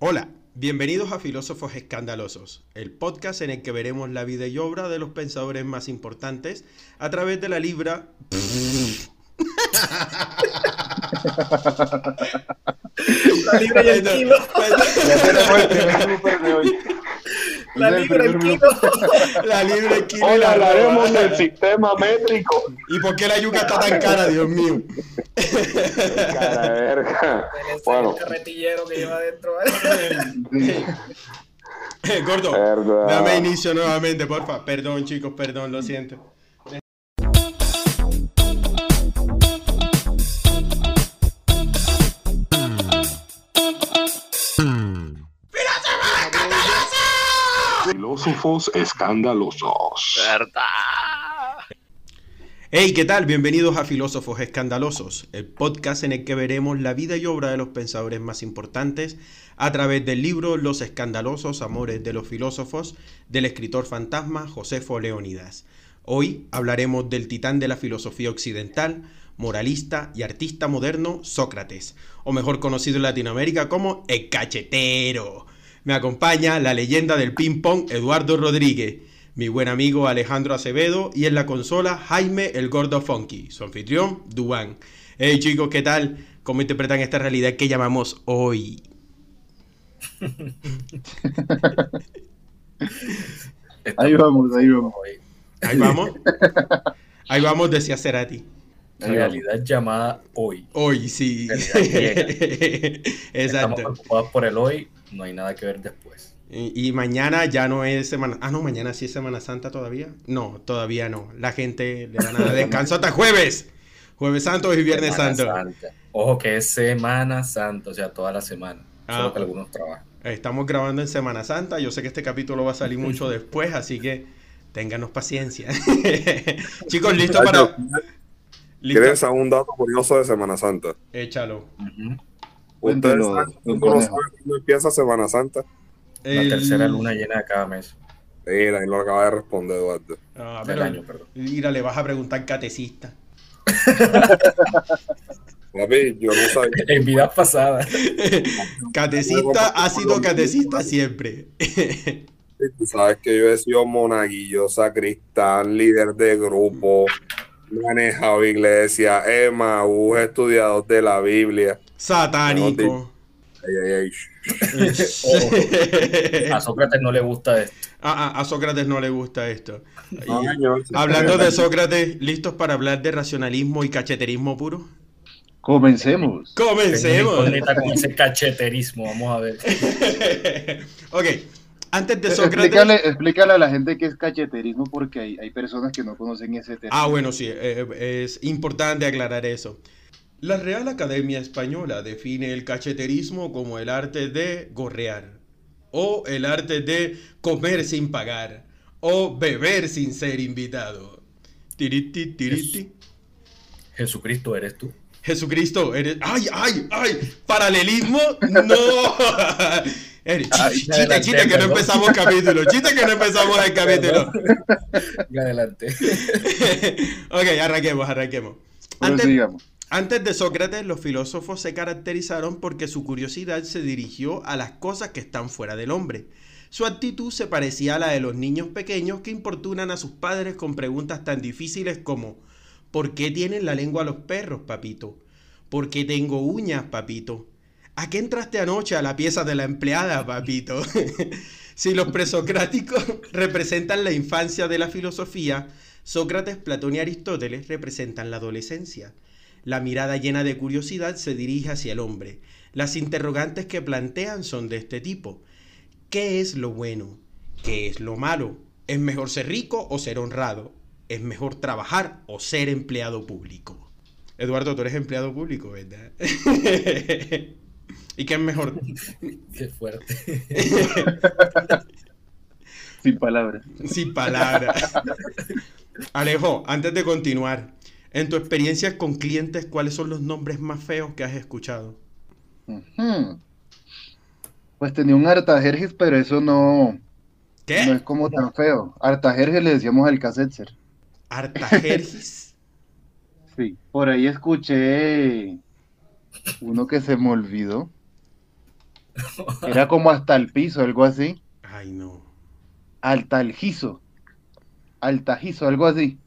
Hola, bienvenidos a Filósofos Escandalosos, el podcast en el que veremos la vida y obra de los pensadores más importantes a través de la libra... La libra y el kilo. La el libra el kilo. La libra, el kilo Hoy la hablaremos del sistema métrico. ¿Y por qué la yuca está tan cara, Dios mío? Cara de verga. Bueno. carretillero que lleva adentro. Gordo, dame inicio nuevamente, porfa. Perdón, chicos, perdón, lo siento. Filósofos escandalosos. Hey, ¿qué tal? Bienvenidos a Filósofos Escandalosos, el podcast en el que veremos la vida y obra de los pensadores más importantes a través del libro Los escandalosos amores de los filósofos del escritor fantasma Josefo Leónidas. Hoy hablaremos del titán de la filosofía occidental, moralista y artista moderno Sócrates, o mejor conocido en Latinoamérica como el cachetero. Me acompaña la leyenda del ping-pong Eduardo Rodríguez, mi buen amigo Alejandro Acevedo y en la consola Jaime el Gordo Funky, su anfitrión Duan. Hey chicos, ¿qué tal? ¿Cómo interpretan esta realidad que llamamos hoy? Ahí vamos, ahí vamos. Hoy, Ahí vamos. Ahí vamos, decía Cerati. Realidad llamada hoy. Hoy sí. Estamos preocupados por el hoy, no hay nada que ver después. Y, y mañana ya no es semana. Ah, no, mañana sí es Semana Santa todavía. No, todavía no. La gente le dan a descanso hasta jueves. Jueves Santo y Viernes Semana Santo. Santa. Ojo que es Semana Santa, o sea, toda la semana. Ah, Solo que algunos trabajan. Estamos grabando en Semana Santa. Yo sé que este capítulo va a salir mucho después, así que ténganos paciencia. Chicos, ¿listos para. ¿Quieres ¿Listos? saber un dato curioso de Semana Santa? Échalo. Ujú. ¿Ustedes cuándo empieza Semana Santa? La El- tercera luna llena de cada mes. Mira, ahí lo acaba de responder Eduardo. Ah, pero- año, perdón. Mira, le vas a preguntar catecista. Papi, yo no sabía. En vida pasada. Catecista ha sido catecista siempre. Tú sabes que yo he sido monaguillo, sacristán, líder de grupo, manejado iglesia, Emaús, estudiador de la Biblia. Satánico. Ay, ay, ay. shh. A Sócrates no le gusta esto. Ah, ah, a Sócrates no le gusta esto. Y No, señor. hablando de Sócrates, ¿listos para hablar de racionalismo y cacheterismo puro? Comencemos. Comencemos. con ese cacheterismo, vamos a ver. ok, antes de Sócrates... Explícale, explícale a la gente qué es cacheterismo porque hay, hay personas que no conocen ese término. Ah, bueno, sí, eh, es importante aclarar eso. La Real Academia Española define el cacheterismo como el arte de gorrear, o el arte de comer sin pagar, o beber sin ser invitado. Tiriti, tiriti. Jesucristo eres tú. Jesucristo, eres. ¡Ay, ay, ay! ¿Paralelismo? ¡No! Chiste, chiste, que no empezamos capítulo. Chiste, que no empezamos el capítulo. Adelante. ok, arranquemos, arranquemos. Pero Antes, sigamos. Antes de Sócrates, los filósofos se caracterizaron porque su curiosidad se dirigió a las cosas que están fuera del hombre. Su actitud se parecía a la de los niños pequeños que importunan a sus padres con preguntas tan difíciles como ¿Por qué tienen la lengua los perros, papito? ¿Por qué tengo uñas, papito? ¿A qué entraste anoche a la pieza de la empleada, papito? si los presocráticos representan la infancia de la filosofía, Sócrates, Platón y Aristóteles representan la adolescencia. La mirada llena de curiosidad se dirige hacia el hombre. Las interrogantes que plantean son de este tipo. ¿Qué es lo bueno? ¿Qué es lo malo? ¿Es mejor ser rico o ser honrado? ¿Es mejor trabajar o ser empleado público? Eduardo, tú eres empleado público, ¿verdad? ¿Y qué es mejor? Qué fuerte. Sin palabras. Sin palabras. Alejo, antes de continuar, en tu experiencia con clientes, ¿cuáles son los nombres más feos que has escuchado? Pues tenía un Artajerjes, pero eso no, no ¿Qué? es como tan feo. Artajerjes le decíamos al casetzer. Artajergis. Sí. Por ahí escuché uno que se me olvidó. Era como hasta el piso, algo así. Ay, no. Altalgizo. Altajizo, algo así.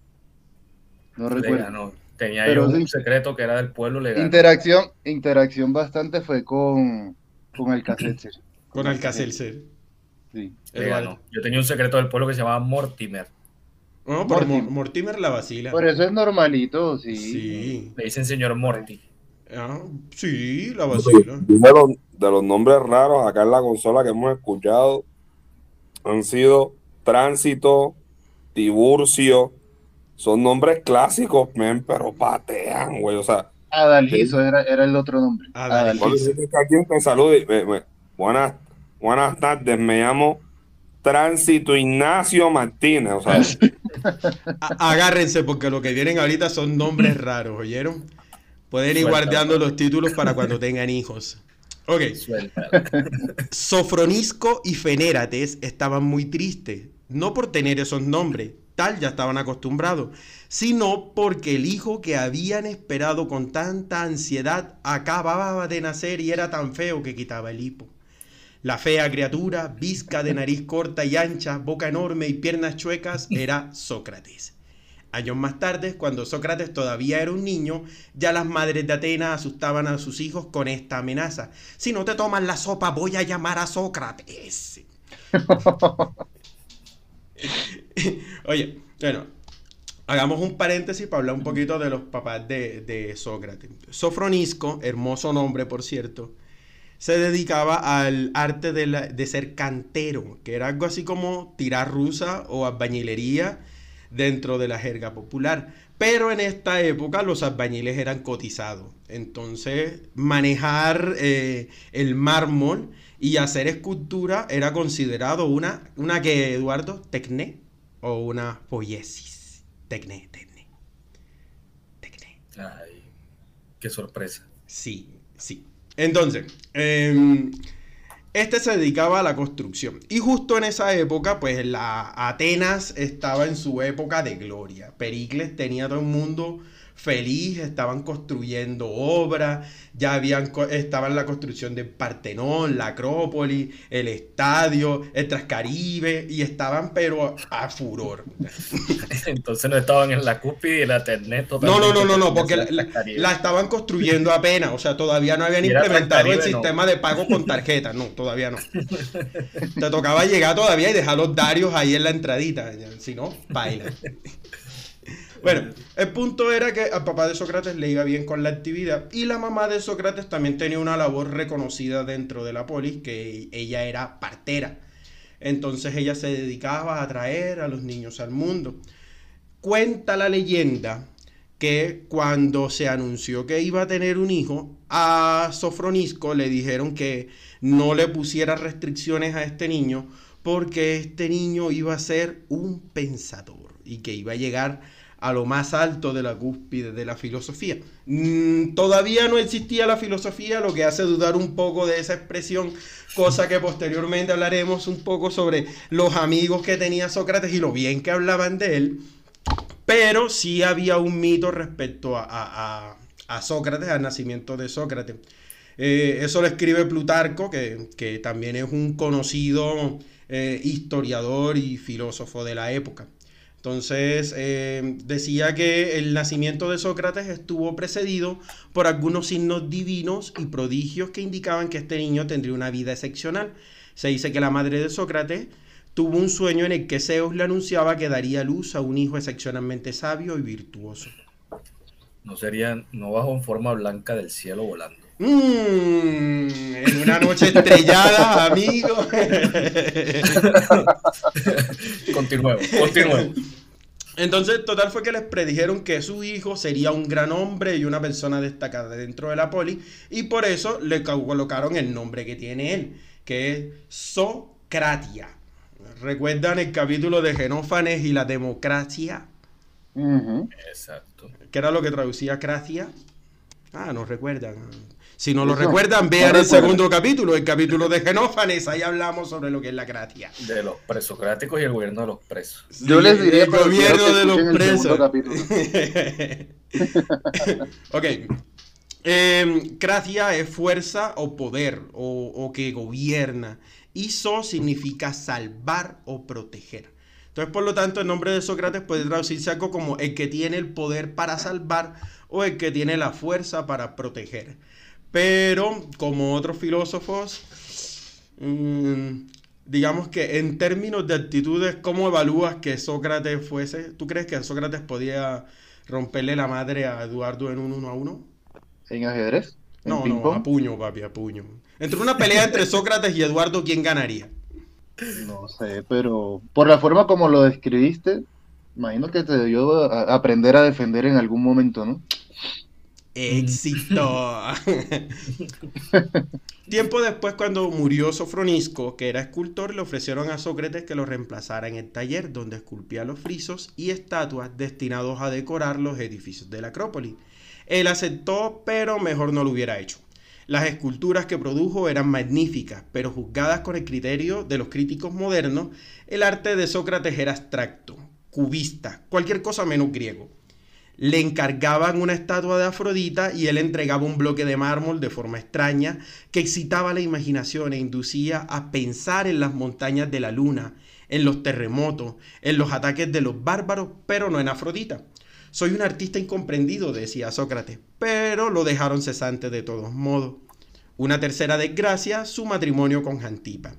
No recuerdo. ganó. Tenía Pero yo un sí. secreto que era del pueblo legal. Interacción, interacción bastante fue con, con Alcacelser. Con Alcacelser. Sí. Ganó. Yo tenía un secreto del pueblo que se llamaba Mortimer. No, pero Mortimer. Mor- Mortimer la vacila. Por eso es normalito, sí. Sí. Le dicen señor Morty. Ah, sí, la vacila. De los, de los nombres raros acá en la consola que hemos escuchado han sido Tránsito, Tiburcio. Son nombres clásicos, men, pero patean, güey. O sea, Adalgizo era, era el otro nombre. Te salude, me- me- buenas, buenas tardes, me llamo Tránsito Ignacio Martínez. O sea, agárrense porque lo que vienen ahorita son nombres raros, ¿oyeron? Pueden ir guardando los títulos para cuando tengan hijos. Ok. Suelta. Sofronisco y Fenérates estaban muy tristes, no por tener esos nombres, tal ya estaban acostumbrados, sino porque el hijo que habían esperado con tanta ansiedad acababa de nacer y era tan feo que quitaba el hipo. La fea criatura, visca de nariz corta y ancha, boca enorme y piernas chuecas, era Sócrates. Años más tarde, cuando Sócrates todavía era un niño, ya las madres de Atenas asustaban a sus hijos con esta amenaza. Si no te toman la sopa, voy a llamar a Sócrates. Oye, bueno, hagamos un paréntesis para hablar un poquito de los papás de, de Sócrates. Sofronisco, hermoso nombre por cierto, se dedicaba al arte de, ser cantero, que era algo así como tirar rusa o albañilería dentro de la jerga popular. Pero en esta época los albañiles eran cotizados. Entonces, manejar eh, el mármol y hacer escultura era considerado una, una que, Eduardo, tecné o una poiesis. Tecné, tecné. Tecné. Ay, qué sorpresa. Sí, sí. Entonces, em, este se dedicaba a la construcción. Y justo en esa época, pues la Atenas estaba en su época de gloria. Pericles tenía a todo el mundo feliz, estaban construyendo obras, ya habían co- estaba en la construcción del Partenón, la Acrópolis, el estadio, el Trascaribe, y estaban pero a, a furor. Entonces no estaban en la cúspide y en la Ternet No, no, no, no, no, porque la, la, la- la estaban construyendo apenas, o sea, todavía no habían implementado el Transcaribe, no. sistema de pago con tarjeta, no, todavía no. Te tocaba llegar todavía y dejar los darios ahí en la entradita, si no, baila. Bueno, el punto era que al papá de Sócrates le iba bien con la actividad y la mamá de Sócrates también tenía una labor reconocida dentro de la polis, que ella era partera. Entonces ella se dedicaba a traer a los niños al mundo. Cuenta la leyenda que cuando se anunció que iba a tener un hijo, a Sofronisco le dijeron que no le pusiera restricciones a este niño porque este niño iba a ser un pensador y que iba a llegar a lo más alto de la cúspide de la filosofía. Mm, todavía no existía la filosofía, lo que hace dudar un poco de esa expresión, cosa que posteriormente hablaremos un poco sobre los amigos que tenía Sócrates y lo bien que hablaban de él. Pero sí había un mito respecto a, a- a- a Sócrates, al nacimiento de Sócrates. Eh, eso lo escribe Plutarco, que, que también es un conocido eh, historiador y filósofo de la época. Entonces, eh, decía que el nacimiento de Sócrates estuvo precedido por algunos signos divinos y prodigios que indicaban que este niño tendría una vida excepcional. Se dice que la madre de Sócrates tuvo un sueño en el que Zeus le anunciaba que daría luz a un hijo excepcionalmente sabio y virtuoso. No serían, no bajo en forma blanca del cielo volando. Mm, en una noche estrellada, amigo. Continuemos, continuemos. Entonces, total fue que les predijeron que su hijo sería un gran hombre y una persona destacada dentro de la poli, y por eso le co- colocaron el nombre que tiene él, que es Socratia. ¿Recuerdan el capítulo de Genófanes y la democracia? Exacto. ¿Qué era lo que traducía Cracia? Ah, no recuerdan. Si no lo Eso, recuerdan, no vean el segundo capítulo, el capítulo de Genófanes, ahí hablamos sobre lo que es la Cracia. De los presocráticos y el gobierno de los presos. Yo les diría, el gobierno que de los escuchen el segundo presos. ok. Eh, es fuerza o poder o, o que gobierna. Y so significa salvar o proteger. Entonces, por lo tanto, el nombre de Sócrates puede traducirse algo como el que tiene el poder para salvar o el que tiene la fuerza para proteger. Pero, como otros filósofos, mm, digamos que en términos de actitudes, ¿cómo evalúas que Sócrates fuese? ¿Tú crees que Sócrates podía romperle la madre a Eduardo en un uno a uno? ¿En ajedrez? ¿En No, no, a puño, papi, a puño. Entre una pelea entre Sócrates y Eduardo, ¿quién ganaría? No sé, pero por la forma como lo describiste, imagino que te debió a- aprender a defender en algún momento, ¿no? Éxito. Tiempo después, cuando murió Sofronisco, que era escultor, le ofrecieron a Sócrates que lo reemplazara en el taller donde esculpía los frisos y estatuas destinados a decorar los edificios de la Acrópolis. Él aceptó, pero mejor no lo hubiera hecho. Las esculturas que produjo eran magníficas, pero juzgadas con el criterio de los críticos modernos, el arte de Sócrates era abstracto, cubista, cualquier cosa menos griego. Le encargaban una estatua de Afrodita y él entregaba un bloque de mármol de forma extraña que excitaba la imaginación e inducía a pensar en las montañas de la luna, en los terremotos, en los ataques de los bárbaros, pero no en Afrodita. Soy un artista incomprendido, decía Sócrates, pero lo dejaron cesante de todos modos. Una tercera desgracia, su matrimonio con Jantipa.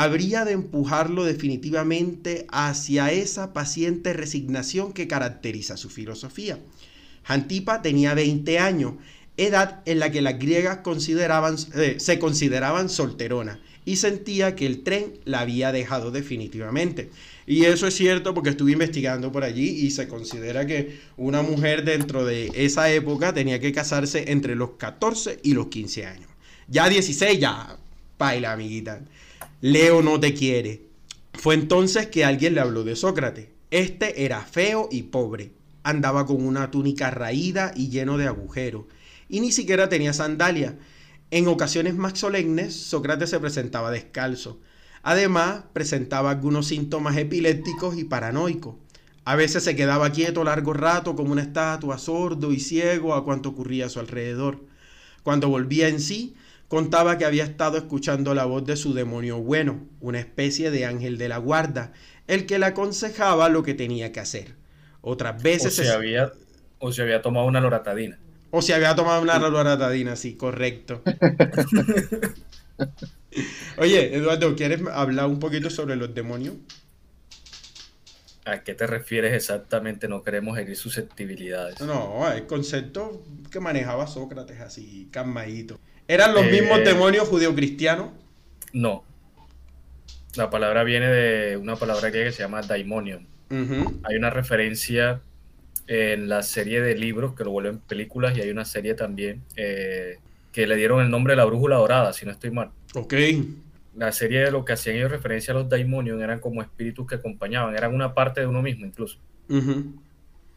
Habría de empujarlo definitivamente hacia esa paciente resignación que caracteriza su filosofía. Jantipa tenía 20 años, edad en la que las griegas eh, se consideraban solteronas y sentía que el tren la había dejado definitivamente. Y eso es cierto porque estuve investigando por allí y se considera que una mujer dentro de esa época tenía que casarse entre los 14 y los 15 años. Ya 16 ya, baila amiguita. Leo no te quiere. Fue entonces que alguien le habló de Sócrates. Este era feo y pobre. Andaba con una túnica raída y lleno de agujeros. Y ni siquiera tenía sandalias. En ocasiones más solemnes, Sócrates se presentaba descalzo. Además, presentaba algunos síntomas epilépticos y paranoicos. A veces se quedaba quieto largo rato como una estatua, sordo y ciego a cuanto ocurría a su alrededor. Cuando volvía en sí, contaba que había estado escuchando la voz de su demonio bueno, una especie de ángel de la guarda, el que le aconsejaba lo que tenía que hacer. Otras O veces se, había, o se había tomado una loratadina. o se había tomado una loratadina, sí, correcto. Oye, Eduardo, ¿quieres hablar un poquito sobre los demonios? ¿A qué te refieres exactamente? No queremos herir susceptibilidades. No, el concepto que manejaba Sócrates así, calmadito. ¿Eran los Eh, mismos demonios judeocristianos? No. La palabra viene de una palabra griega que se llama daimonium. Ujú. Hay una referencia en la serie de libros que lo vuelven películas y hay una serie también eh, que le dieron el nombre de la brújula dorada, si no estoy mal. Ok. La serie de lo que hacían ellos referencia a los daimonium eran como espíritus que acompañaban, eran una parte de uno mismo incluso.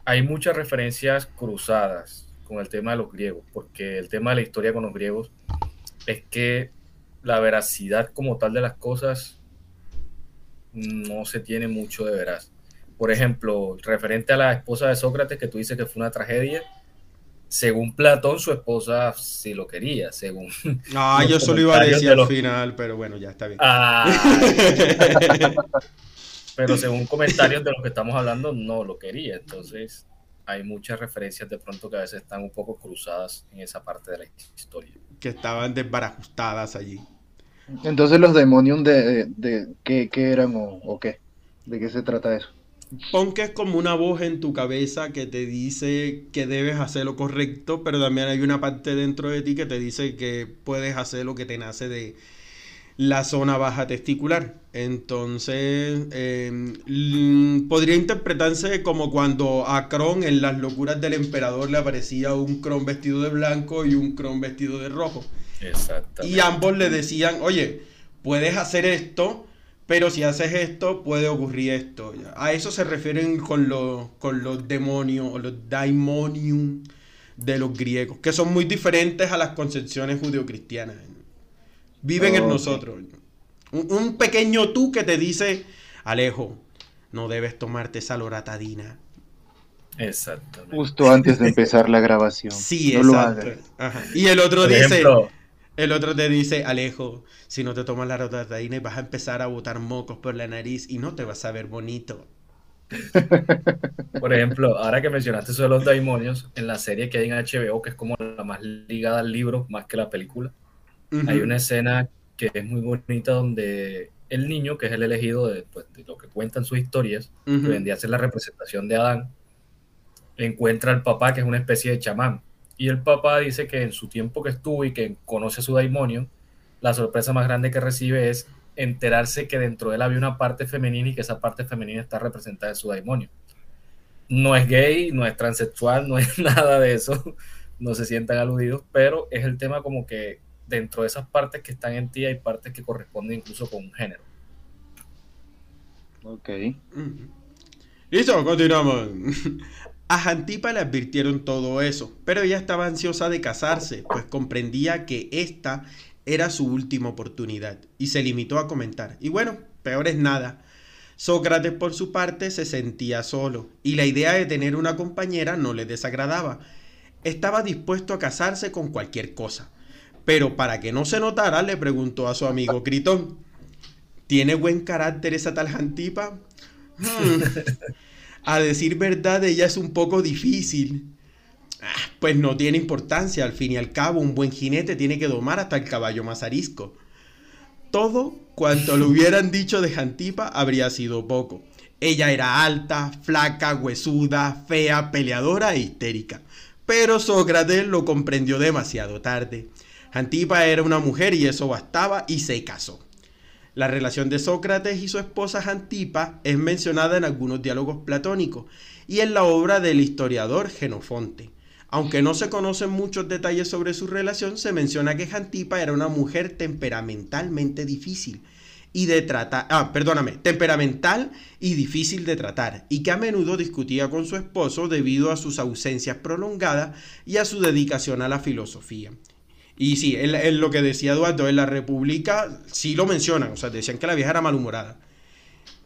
Hay muchas referencias cruzadas con el tema de los griegos, porque el tema de la historia con los griegos es que la veracidad como tal de las cosas no se tiene mucho de veraz. Por ejemplo, referente a la esposa de Sócrates, que tú dices que fue una tragedia, según Platón, su esposa sí lo quería, según... Ah, Los yo solo iba a decir de al los- final, pero bueno, ya está bien. Ah, pero según comentarios de los que estamos hablando, no lo quería. Entonces, hay muchas referencias de pronto que a veces están un poco cruzadas en esa parte de la historia. Que estaban desbarajustadas allí. Entonces los demonios de, de, de- ¿qué, qué eran o, o qué? ¿De qué se trata eso? Pon que es como una voz en tu cabeza que te dice que debes hacer lo correcto, pero también hay una parte dentro de ti que te dice que puedes hacer lo que te nace de la zona baja testicular. Entonces, eh, mm, podría interpretarse como cuando a Kron en las locuras del emperador le aparecía un Kron vestido de blanco y un Kron vestido de rojo. Exactamente. Y ambos le decían, oye, puedes hacer esto, pero si haces esto, puede ocurrir esto. A eso se refieren con los, con los demonios o los daimonium de los griegos, que son muy diferentes a las concepciones judeocristianas. Viven en nosotros. Un, un pequeño tú que te dice, Alejo, no debes tomarte esa loratadina. Exactamente. Justo antes de empezar la grabación. Sí, No lo exacto. Ajá. Y el otro Por dice, ejemplo, el otro te dice, Alejo, si no te tomas la rotataína vas a empezar a botar mocos por la nariz y no te vas a ver bonito. por ejemplo, ahora que mencionaste eso de los demonios, en la serie que hay en HBO, que es como la más ligada al libro, más que la película, Hay una escena que es muy bonita donde el niño, que es el elegido de, pues, de lo que cuentan sus historias, Ujú. que vendría a ser la representación de Adán, encuentra al papá, que es una especie de chamán. Y el papá dice que en su tiempo que estuvo y que conoce a su demonio, la sorpresa más grande que recibe es enterarse que dentro de él había una parte femenina y que esa parte femenina está representada en su demonio. No es gay, no es transexual, no es nada de eso, no se sientan aludidos, pero es el tema como que dentro de esas partes que están en ti hay partes que corresponden incluso con un género. Ok. Listo, continuamos. A Jantipa le advirtieron todo eso, pero ella estaba ansiosa de casarse, pues comprendía que esta era su última oportunidad, y se limitó a comentar. Y bueno, peor es nada. Sócrates, por su parte, se sentía solo, y la idea de tener una compañera no le desagradaba. Estaba dispuesto a casarse con cualquier cosa, pero para que no se notara, le preguntó a su amigo Critón, ¿tiene buen carácter esa tal Jantipa? Hmm. A decir verdad, ella es un poco difícil. Ah, Pues no tiene importancia, al fin y al cabo, un buen jinete tiene que domar hasta el caballo más arisco. Todo cuanto le hubieran dicho de Jantipa habría sido poco. Ella era alta, flaca, huesuda, fea, peleadora e histérica. Pero Sócrates lo comprendió demasiado tarde. Jantipa era una mujer y eso bastaba y se casó. La relación de Sócrates y su esposa Jantipa es mencionada en algunos diálogos platónicos y en la obra del historiador Genofonte. Aunque no se conocen muchos detalles sobre su relación, se menciona que Jantipa era una mujer temperamentalmente difícil y de tratar, ah, perdóname, temperamental y difícil de tratar, y que a menudo discutía con su esposo debido a sus ausencias prolongadas y a su dedicación a la filosofía. Y sí, en, en lo que decía Eduardo, en la República sí lo mencionan, o sea, decían que la vieja era malhumorada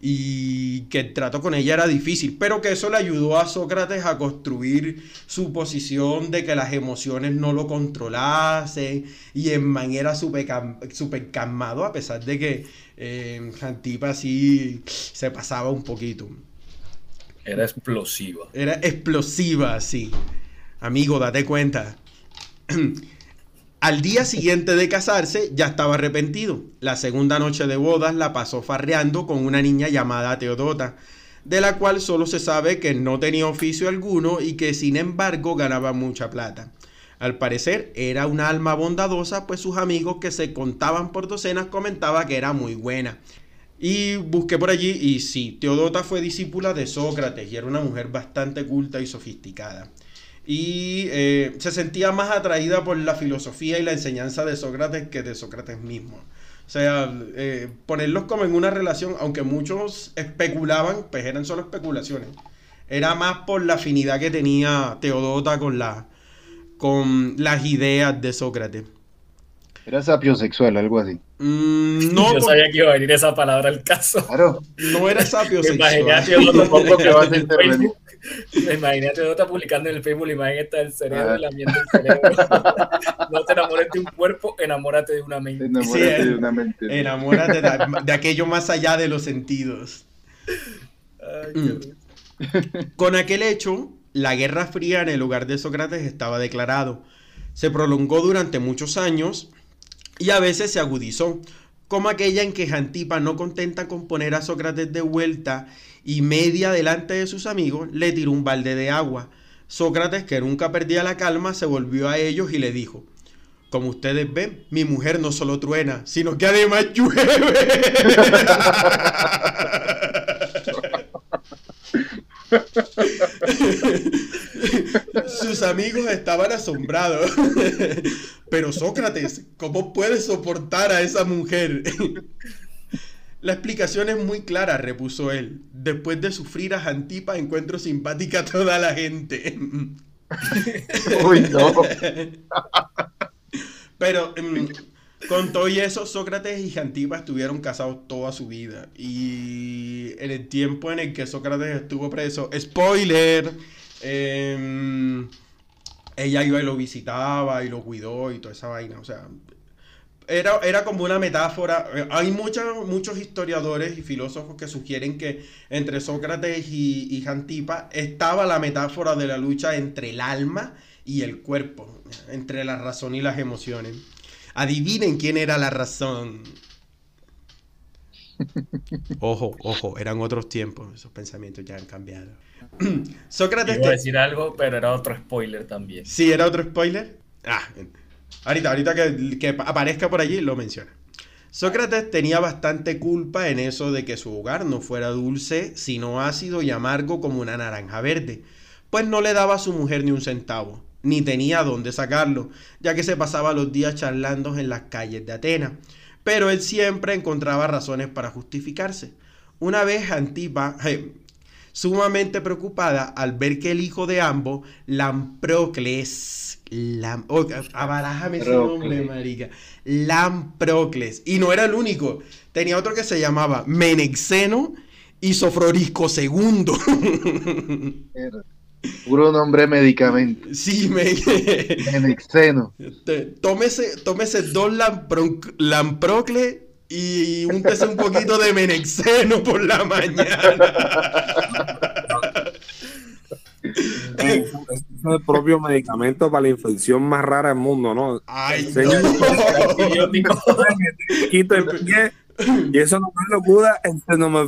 y que el trato con ella era difícil, pero que eso le ayudó a Sócrates a construir su posición de que las emociones no lo controlasen y en man era súper súper calmado a pesar de que eh, Jantipa sí se pasaba un poquito. Era explosiva. Era explosiva, sí. Amigo, date cuenta. Al día siguiente de casarse, ya estaba arrepentido. La segunda noche de bodas la pasó farreando con una niña llamada Teodota, de la cual solo se sabe que no tenía oficio alguno y que sin embargo ganaba mucha plata. Al parecer era una alma bondadosa, pues sus amigos que se contaban por docenas comentaban que era muy buena. Y busqué por allí y sí, Teodota fue discípula de Sócrates y era una mujer bastante culta y sofisticada. Y eh, se sentía más atraída por la filosofía y la enseñanza de Sócrates que de Sócrates mismo. O sea, eh, ponerlos como en una relación, aunque muchos especulaban, pues eran solo especulaciones. Era más por la afinidad que tenía Teodota con, la, con las ideas de Sócrates. Era sapiosexual, algo así. Mm, no, Yo por- sabía que iba a venir esa palabra al caso. Claro. no era sapio Me imaginé a. Teodota que vas a intervenir. Imaginé a Teodota publicando en el Facebook la imagen esta del cerebro Ah. y lamiendo el cerebro. No te enamores de un cuerpo, enamórate de una mente. Enamórate Sí, de una mente. Enamórate de, de aquello más allá de los sentidos. Ay, qué Mm. Con aquel hecho, la Guerra Fría en el hogar de Sócrates estaba declarado. Se prolongó durante muchos años y a veces se agudizó, como aquella en que Jantipa, no contenta con poner a Sócrates de vuelta y media delante de sus amigos, le tiró un balde de agua. Sócrates, que nunca perdía la calma, se volvió a ellos y le dijo, como ustedes ven, mi mujer no solo truena, sino que además llueve. Sus amigos estaban asombrados. Pero Sócrates, ¿cómo puedes soportar a esa mujer? La explicación es muy clara, repuso él. Después de sufrir a Jantipa, encuentro simpática a toda la gente. Uy, no. Pero mm, con todo y eso, Sócrates y Jantipa estuvieron casados toda su vida. Y en el tiempo en el que Sócrates estuvo preso, spoiler, em, ella iba y lo visitaba y lo cuidó y toda esa vaina. O sea, era, era como una metáfora. Hay muchos muchos historiadores y filósofos que sugieren que entre Sócrates y, y Jantipa estaba la metáfora de la lucha entre el alma y el cuerpo, entre la razón y las emociones. Adivinen quién era la razón. Ojo, ojo, eran otros tiempos, esos pensamientos ya han cambiado. Sócrates... Iba a decir algo, pero era otro spoiler también. Sí, era otro spoiler. Ah, ahorita, ahorita que, que aparezca por allí lo menciona. Sócrates tenía bastante culpa en eso de que su hogar no fuera dulce, sino ácido y amargo como una naranja verde, pues no le daba a su mujer ni un centavo, ni tenía dónde sacarlo, ya que se pasaba los días charlando en las calles de Atenas. Pero él siempre encontraba razones para justificarse. Una vez Antipa, eh, sumamente preocupada al ver que el hijo de ambos, Lamprocles, Lam, oh, abarájame ese nombre, marica, Lamprocles, y no era el único, tenía otro que se llamaba Menexeno y Sofrorisco II. Puro nombre medicamento. sí, me... Menexeno. Tómese, tómese dos lampro- y úntese un poquito de menexeno por la mañana. Es el propio medicamento para la infección más rara del mundo, ¿no? Ay, Señor. no. Quito el pie y eso no lo cura el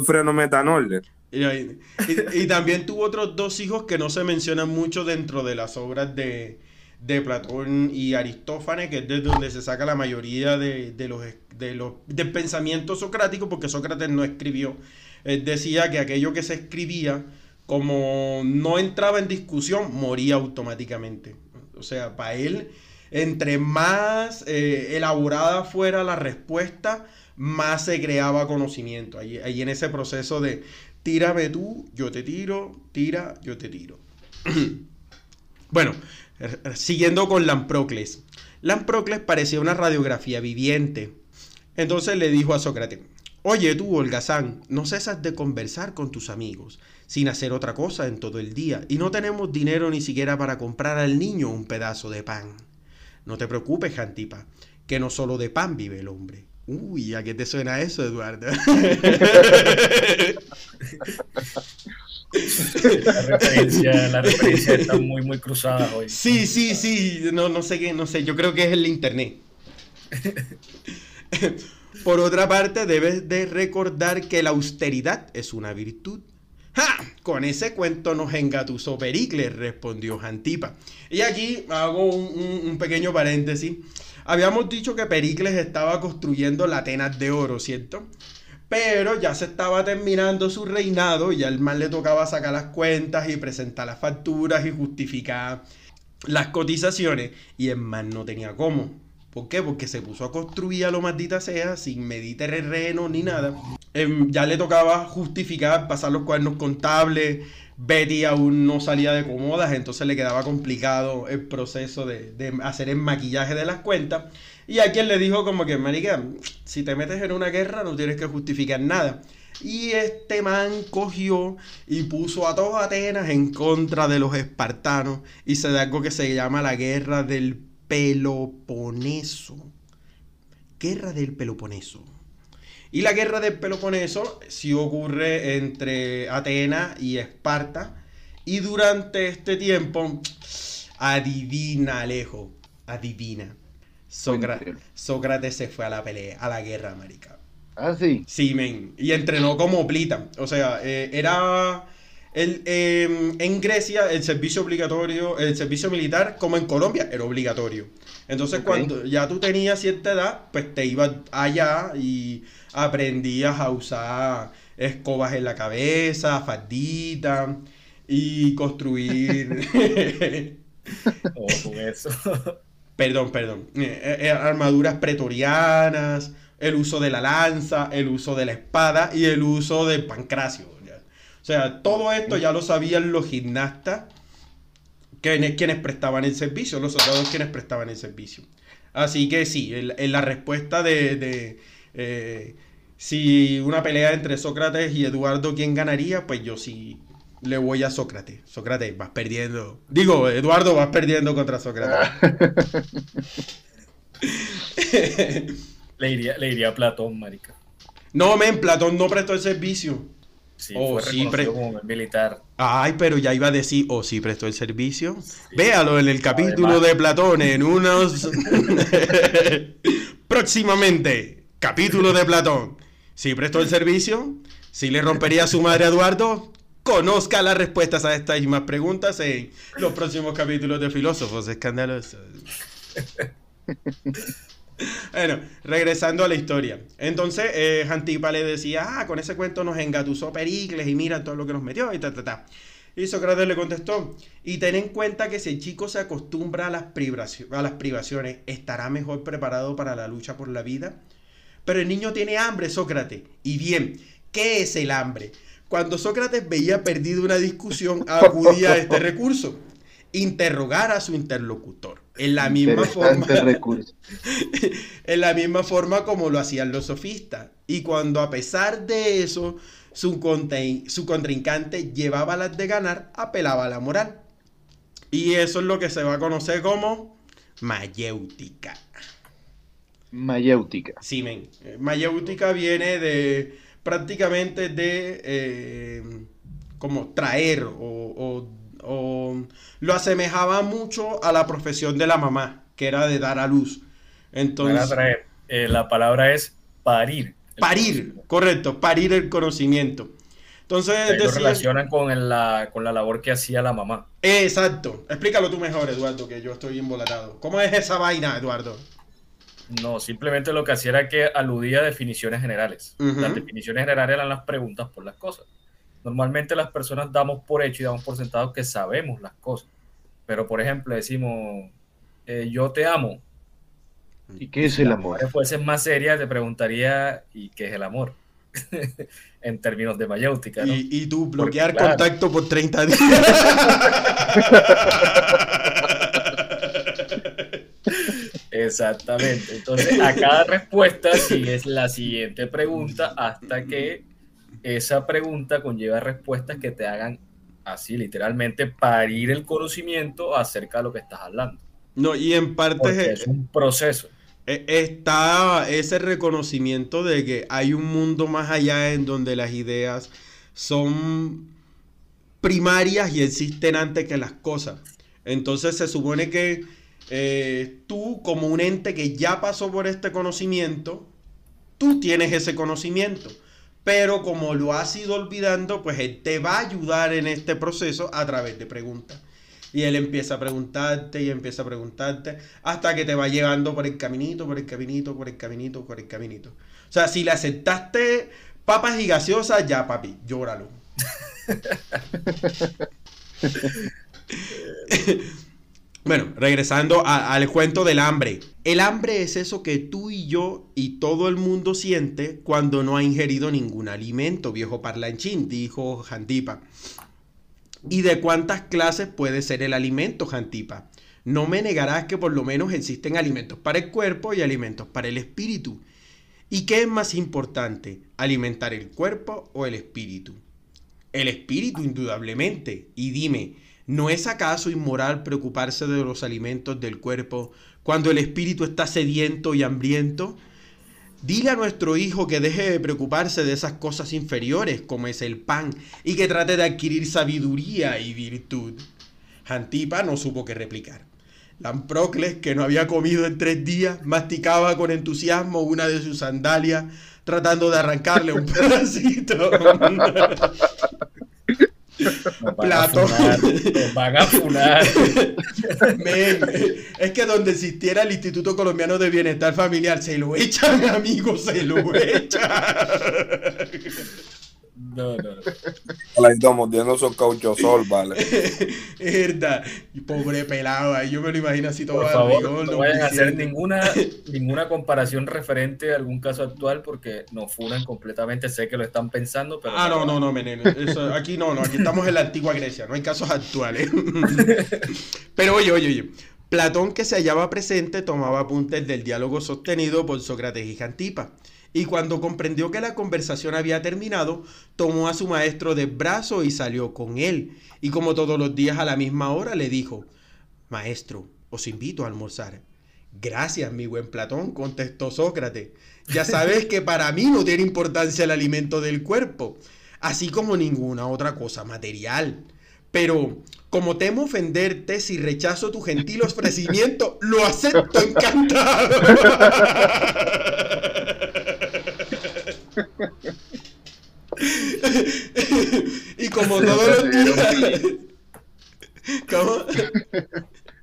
freноmetanol. Y, y- y también tuvo otros dos hijos que no se mencionan mucho dentro de las obras de, de Platón y Aristófanes, que es de donde se saca la mayoría de, de los, de los del pensamiento socrático, porque Sócrates no escribió. Él decía que aquello que se escribía, como no entraba en discusión, moría automáticamente. O sea, para él, entre más eh, elaborada fuera la respuesta, más se creaba conocimiento. Ahí, ahí en ese proceso de tírame tú, yo te tiro, tira, yo te tiro. bueno, r- siguiendo con Lamprocles. Lamprocles parecía una radiografía viviente. Entonces le dijo a Sócrates, oye tú, holgazán, no cesas de conversar con tus amigos, sin hacer otra cosa en todo el día, y no tenemos dinero ni siquiera para comprar al niño un pedazo de pan. No te preocupes, Jantipa, que no solo de pan vive el hombre. Uy, ¿a qué te suena eso, Eduardo? La referencia, la referencia está muy, muy cruzada hoy. Sí, sí, sí, no, no sé qué, no sé, yo creo que es el internet. Por otra parte, debes de recordar que la austeridad es una virtud. ¡Ja! Con ese cuento nos engatusó Pericles, respondió Jantipa. Y aquí hago un, pequeño paréntesis. Habíamos dicho que Pericles estaba construyendo la Atenas de oro, ¿cierto? Pero ya se estaba terminando su reinado y al man le tocaba sacar las cuentas y presentar las facturas y justificar las cotizaciones y el man no tenía cómo. ¿Por qué? Porque se puso a construir a lo maldita sea sin medir terreno ni nada. Em, ya le tocaba justificar, pasar los cuadernos contables. Betty aún no salía de cómodas, entonces le quedaba complicado el proceso de, de hacer el maquillaje de las cuentas. Y a quien le dijo como que, marica, si te metes en una guerra no tienes que justificar nada. Y este man cogió y puso a todos Atenas en contra de los espartanos y se da algo que se llama la guerra del Peloponeso. Guerra del Peloponeso. Y la guerra del Peloponeso sí ocurre entre Atenas y Esparta. Y durante este tiempo, adivina Alejo, adivina. Sócrates se fue a la pelea, a la guerra, marica. Ah, sí. Sí, men. Y entrenó como plita. O sea, eh, era. El, eh, en Grecia el servicio obligatorio, el servicio militar, como en Colombia, era obligatorio. Entonces, cuando ya tú tenías cierta edad, pues te ibas allá y aprendías a usar escobas en la cabeza, faldita y construir. Ojo con eso. Perdón, perdón. Eh, eh, armaduras pretorianas, el uso de la lanza, el uso de la espada y el uso del pancracio. O sea, todo esto ya lo sabían los gimnastas, quienes, quienes prestaban el servicio, los soldados quienes prestaban el servicio. Así que sí, en la respuesta de, de, eh, si una pelea entre Sócrates y Eduardo, ¿quién ganaría? Pues yo sí le voy a Sócrates. Sócrates, vas perdiendo. Digo, Eduardo, vas perdiendo contra Sócrates. Le iría, le iría a Platón, marica. no, men, Platón no prestó el servicio. Sí, Oh, fue sí, como militar. Ay, pero ya iba a decir, o sí prestó el servicio. Véalo en el capítulo Además. de Platón, en unos... Próximamente, capítulo de Platón. ¿Sí prestó el servicio? ¿Sí le rompería a su madre a Eduardo? Conozca las respuestas a estas y más preguntas en los próximos capítulos de Filósofos Escandalosos. Bueno, regresando a la historia. Entonces, eh, le decía, ah, con ese cuento nos engatusó Pericles y mira todo lo que nos metió y ta, ta, ta. Y Sócrates le contestó, y ten en cuenta que si el chico se acostumbra a las, a las privaciones, estará mejor preparado para la lucha por la vida. Pero el niño tiene hambre, Sócrates. Y bien, ¿qué es el hambre? Cuando Sócrates veía perdido una discusión, acudía a este recurso. Interrogar a su interlocutor. En la misma forma. Recurso. en la misma forma como lo hacían los sofistas. Y cuando a pesar de eso su, su contrincante llevaba las de ganar, apelaba a la moral. Y eso es lo que se va a conocer como mayéutica. Mayéutica. Sí, men. Mayéutica viene de prácticamente de eh, como traer o, o- o lo asemejaba mucho a la profesión de la mamá, que era de dar a luz. Entonces, traer, eh, la palabra es parir. Parir, correcto, parir el conocimiento. Entonces, Ahí lo decía- relacionan con, el- la, con la labor que hacía la mamá. exacto. Explícalo tú mejor, Eduardo, que yo estoy embolatado. ¿Cómo es esa vaina, Eduardo? No, simplemente lo que hacía era que aludía a definiciones generales. Las definiciones generales eran las preguntas por las cosas. Normalmente las personas damos por hecho y damos por sentado que sabemos las cosas. Pero, por ejemplo, decimos, eh, yo te amo. ¿Y qué es el amor? Si fuese más seria, te preguntaría, ¿y qué es el amor? en términos de mayéutica, ¿no? Y, y tú bloquear contacto por 30 días. Exactamente. Entonces, a cada respuesta sigues la siguiente pregunta hasta que esa pregunta conlleva respuestas que te hagan así, literalmente, parir el conocimiento acerca de lo que estás hablando. no, y en parte es un proceso. E- Está ese reconocimiento de que hay un mundo más allá en donde las ideas son primarias y existen antes que las cosas. Entonces se supone que eh, tú como un ente que ya pasó por este conocimiento, tú tienes ese conocimiento. Pero como lo has ido olvidando, pues él te va a ayudar en este proceso a través de preguntas. Y él empieza a preguntarte y empieza a preguntarte hasta que te va llevando por el caminito, por el caminito, por el caminito, por el caminito. O sea, si le aceptaste papas y gaseosas, ya papi, llóralo. Bueno, regresando a- al cuento del hambre. El hambre es eso que tú y yo y todo el mundo siente cuando no ha ingerido ningún alimento, viejo parlanchín, dijo Jantipa. ¿Y de cuántas clases puede ser el alimento, Jantipa? No me negarás que por lo menos existen alimentos para el cuerpo y alimentos para el espíritu. ¿Y qué es más importante, alimentar el cuerpo o el espíritu? El espíritu, indudablemente. Y dime, ¿no es acaso inmoral preocuparse de los alimentos del cuerpo cuando el espíritu está sediento y hambriento? Dile a nuestro hijo que deje de preocuparse de esas cosas inferiores como es el pan y que trate de adquirir sabiduría y virtud. Antipa no supo qué replicar. Lamprocles, que no había comido en tres días, masticaba con entusiasmo una de sus sandalias, tratando de arrancarle un pedacito. Nos van a funar. Nos van a funar. Men, es que donde existiera el Instituto Colombiano de Bienestar Familiar, se lo echan, amigos, se lo echan. No, no, no. La mordiendo esos cauchosol, vale. Es verdad. Y pobre pelado, ahí yo me lo imagino así todo Por favor, no vayan a hacer ninguna, ninguna comparación referente a algún caso actual porque nos funan completamente. Sé que lo están pensando, pero. Ah, no, no, no, meneno. Eso, aquí no, no, aquí estamos en la antigua Grecia, no hay casos actuales. Pero oye, oye, oye. Platón, que se hallaba presente, tomaba apuntes del diálogo sostenido por Sócrates y Jantipa. Y cuando comprendió que la conversación había terminado, tomó a su maestro de brazo y salió con él. Y como todos los días a la misma hora le dijo, Maestro, os invito a almorzar. Gracias, mi buen Platón, contestó Sócrates. Ya sabes que para mí no tiene importancia el alimento del cuerpo, así como ninguna otra cosa material. Pero como temo ofenderte, si rechazo tu gentil ofrecimiento, lo acepto encantado. y como todos los días... ¿Cómo?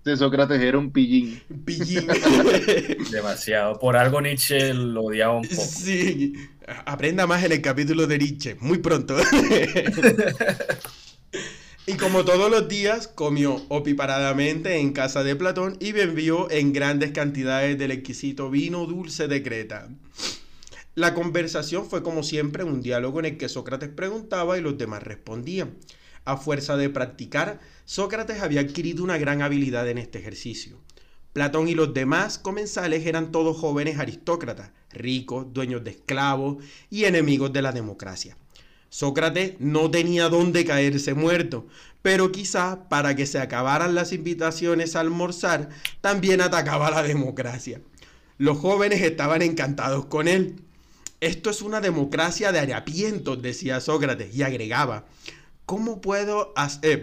De Sócrates era un pillín. Pillín. Demasiado. Por algo Nietzsche lo odiaba un poco. Sí. Aprenda más en el capítulo de Nietzsche, muy pronto. y como todos los días, comió opiparadamente en casa de Platón y bebió en grandes cantidades del exquisito vino dulce de Creta. La conversación fue como siempre un diálogo en el que Sócrates preguntaba y los demás respondían. A fuerza de practicar, Sócrates había adquirido una gran habilidad en este ejercicio. Platón y los demás comensales eran todos jóvenes aristócratas, ricos, dueños de esclavos y enemigos de la democracia. Sócrates no tenía dónde caerse muerto, pero quizá para que se acabaran las invitaciones a almorzar, también atacaba la democracia. Los jóvenes estaban encantados con él. Esto es una democracia de harapientos, decía Sócrates, y agregaba, ¿Cómo puedo, eh,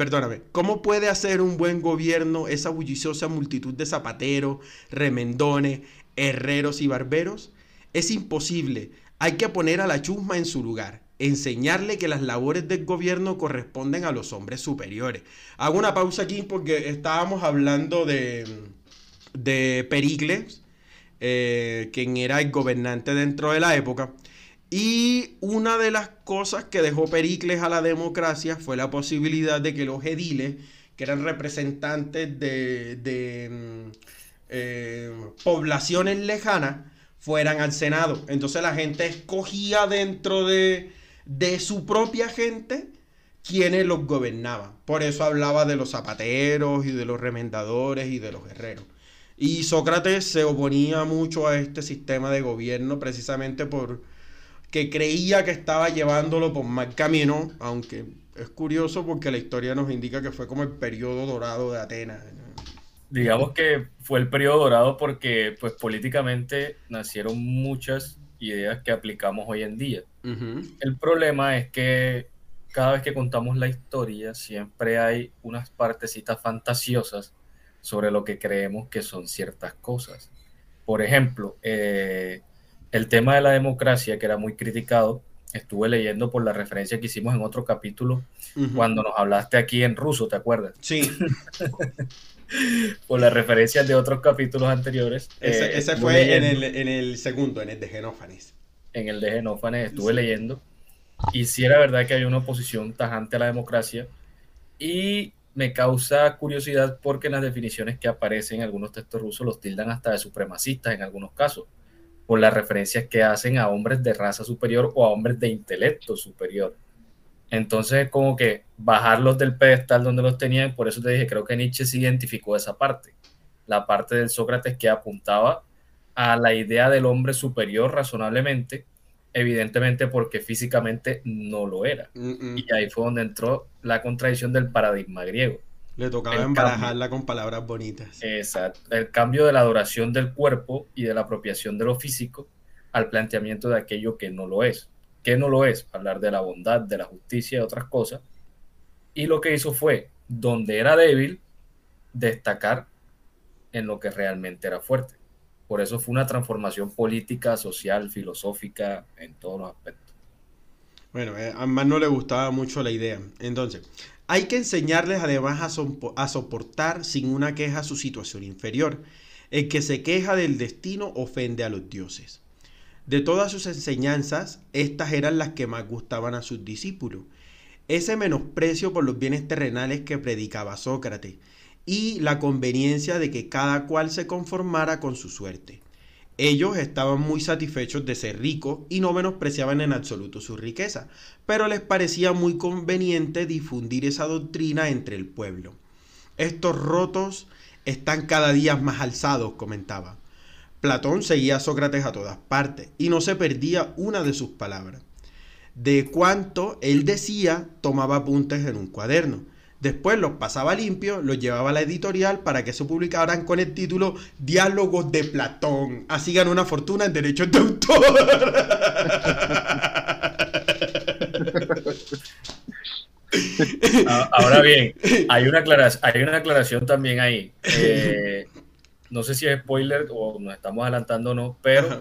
cómo puede hacer un buen gobierno esa bulliciosa multitud de zapateros, remendones, herreros y barberos? Es imposible. Hay que poner a la chusma en su lugar, enseñarle que las labores del gobierno corresponden a los hombres superiores. Hago una pausa aquí porque estábamos hablando de, de Pericles, eh, era el gobernante dentro de la época. Y una de las cosas que dejó Pericles a la democracia fue la posibilidad de que los ediles, que eran representantes de, mm, eh, poblaciones lejanas, fueran al Senado. Entonces la gente escogía dentro de, de su propia gente quienes los gobernaban. Por eso hablaba de los zapateros y de los remendadores y de los guerreros. Y Sócrates se oponía mucho a este sistema de gobierno precisamente por que creía que estaba llevándolo por mal camino, aunque es curioso porque la historia nos indica que fue como el periodo dorado de Atenas. Digamos que fue el periodo dorado porque pues políticamente nacieron muchas ideas que aplicamos hoy en día. El problema es que cada vez que contamos la historia siempre hay unas partecitas fantasiosas sobre lo que creemos que son ciertas cosas. Por ejemplo, eh, el tema de la democracia, que era muy criticado, estuve leyendo por la referencia que hicimos en otro capítulo, cuando nos hablaste aquí en ruso, ¿te acuerdas? Sí. por las referencias de otros capítulos anteriores. Ese, eh, fue en el, segundo, en el de Genófanes. En el de Genófanes estuve leyendo. Y sí era verdad que había una oposición tajante a la democracia. Y me causa curiosidad porque en las definiciones que aparecen en algunos textos rusos los tildan hasta de supremacistas en algunos casos por las referencias que hacen a hombres de raza superior o a hombres de intelecto superior. Entonces, como que bajarlos del pedestal donde los tenían, por eso te dije, creo que Nietzsche se identificó esa parte, la parte del Sócrates que apuntaba a la idea del hombre superior razonablemente, evidentemente porque físicamente no lo era. Y ahí fue donde entró la contradicción del paradigma griego. Le tocaba embarajarla con palabras bonitas. Exacto. El cambio de la adoración del cuerpo y de la apropiación de lo físico al planteamiento de aquello que no lo es. ¿Qué no lo es? Hablar de la bondad, de la justicia y otras cosas. Y lo que hizo fue, donde era débil, destacar en lo que realmente era fuerte. Por eso fue una transformación política, social, filosófica, en todos los aspectos. Bueno, eh, a más no le gustaba mucho la idea. Entonces, hay que enseñarles además a, soportar sin una queja su situación inferior. El que se queja del destino ofende a los dioses. De todas sus enseñanzas, estas eran las que más gustaban a sus discípulos. Ese menosprecio por los bienes terrenales que predicaba Sócrates y la conveniencia de que cada cual se conformara con su suerte. Ellos estaban muy satisfechos de ser ricos y no menospreciaban en absoluto su riqueza, pero les parecía muy conveniente difundir esa doctrina entre el pueblo. Estos rotos están cada día más alzados, comentaba. Platón seguía a Sócrates a todas partes y no se perdía una de sus palabras. De cuanto él decía, tomaba apuntes en un cuaderno. Después los pasaba limpio, los llevaba a la editorial para que se publicaran con el título Diálogos de Platón. Así ganó una fortuna en derechos de autor. Ah, Ahora bien, hay una, aclara- hay una aclaración también ahí. Eh, no sé si es spoiler o nos estamos adelantando o no, pero Ajá.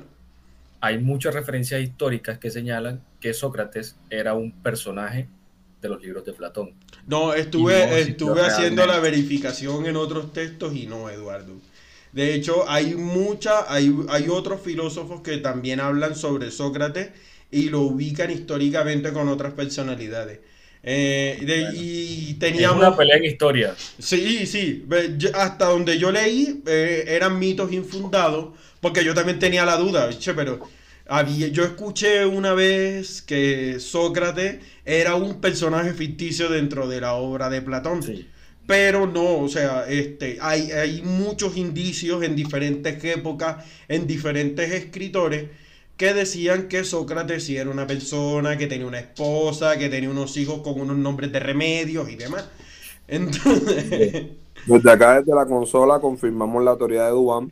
hay muchas referencias históricas que señalan que Sócrates era un personaje de los libros de Platón. No, estuve, no estuve haciendo la verificación en otros textos y no, Eduardo. De hecho, hay mucha, hay, hay otros filósofos que también hablan sobre Sócrates y lo ubican históricamente con otras personalidades. Eh, de- Bueno. y Es teníamos... una pelea en historia. Sí, sí, hasta donde yo leí eh, eran mitos infundados, porque yo también tenía la duda, che, pero había, yo escuché una vez que Sócrates era un personaje ficticio dentro de la obra de Platón, Sí. pero no, o sea, este, hay, hay muchos indicios en diferentes épocas, en diferentes escritores, que decían que Sócrates sí era una persona, que tenía una esposa, que tenía unos hijos con unos nombres de remedios y demás. Entonces, Desde acá, desde la consola, confirmamos la teoría de Dubán,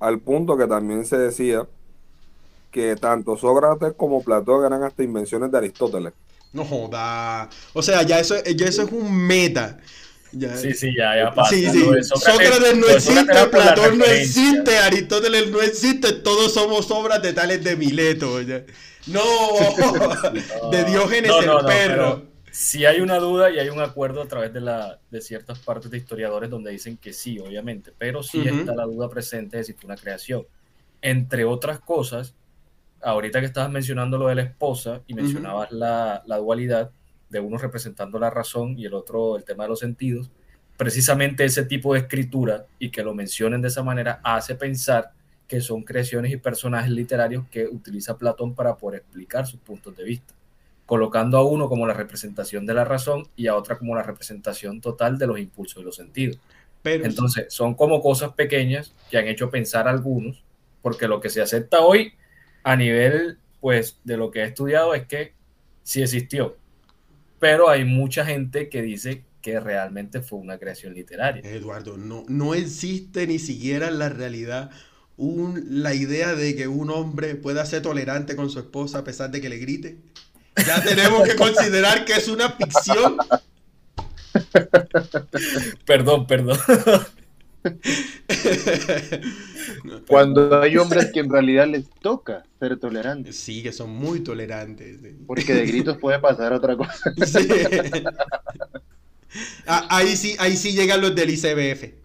al punto que también se decía que tanto Sócrates como Platón eran hasta invenciones de Aristóteles. no joda. O sea, ya eso, ya eso es un meta. Ya- Sí, sí, ya, ya pasa. Sí, sí. Sócrates, no existe, Platón no existe, Aristóteles no existe, todos somos obras de tales de Mileto. ya. No, de Diógenes No, el no, perro. Sí hay una duda y hay un acuerdo a través de, la, de ciertas partes de historiadores donde dicen que sí, obviamente, pero sí está la duda presente de si fue una creación. Entre otras cosas, ahorita que estabas mencionando lo de la esposa y mencionabas la, la dualidad de uno representando la razón y el otro el tema de los sentidos, precisamente ese tipo de escritura y que lo mencionen de esa manera hace pensar que son creaciones y personajes literarios que utiliza Platón para poder explicar sus puntos de vista colocando a uno como la representación de la razón y a otra como la representación total de los impulsos y los sentidos. Pero Entonces, son como cosas pequeñas que han hecho pensar a algunos, porque lo que se acepta hoy a nivel pues de lo que he estudiado es que sí existió, pero hay mucha gente que dice que realmente fue una creación literaria. Eduardo, no, no existe ni siquiera en la realidad un- la idea de que un hombre pueda ser tolerante con su esposa a pesar de que le grite. Ya tenemos que considerar que es una ficción. Perdón, perdón. Cuando hay hombres que en realidad les toca ser tolerantes, Sí, que son muy tolerantes. porque de gritos puede pasar otra cosa. Sí. Ah, ahí sí, ahí sí llegan los del ICBF.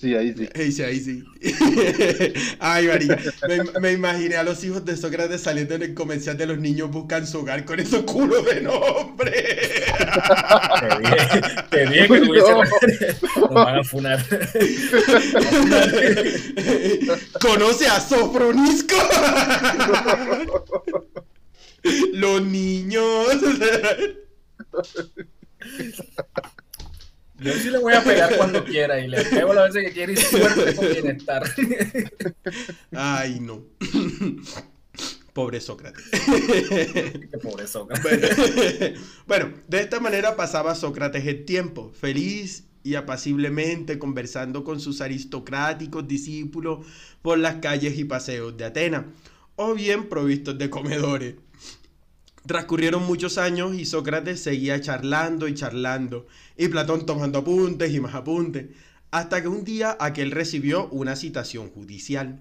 Sí, ahí sí. Ahí sí, ahí sí. Ay, María. Me, me imaginé a los hijos de Sócrates saliendo en el comercial de los niños buscan su hogar con esos culos de nombre. Te dije, te dije que tuviese No. Nos van a funar. Conoce a Sofronisco. Los niños. Yo sí le voy a pegar cuando quiera y le pego las veces que quiera y suerte con bienestar. Ay, no. Pobre Sócrates. Qué pobre Sócrates. Bueno, bueno, de esta manera pasaba Sócrates el tiempo, feliz y apaciblemente conversando con sus aristocráticos discípulos por las calles y paseos de Atenas, o bien provistos de comedores. Transcurrieron muchos años y Sócrates seguía charlando y charlando, y Platón tomando apuntes y más apuntes, hasta que un día aquel recibió una citación judicial.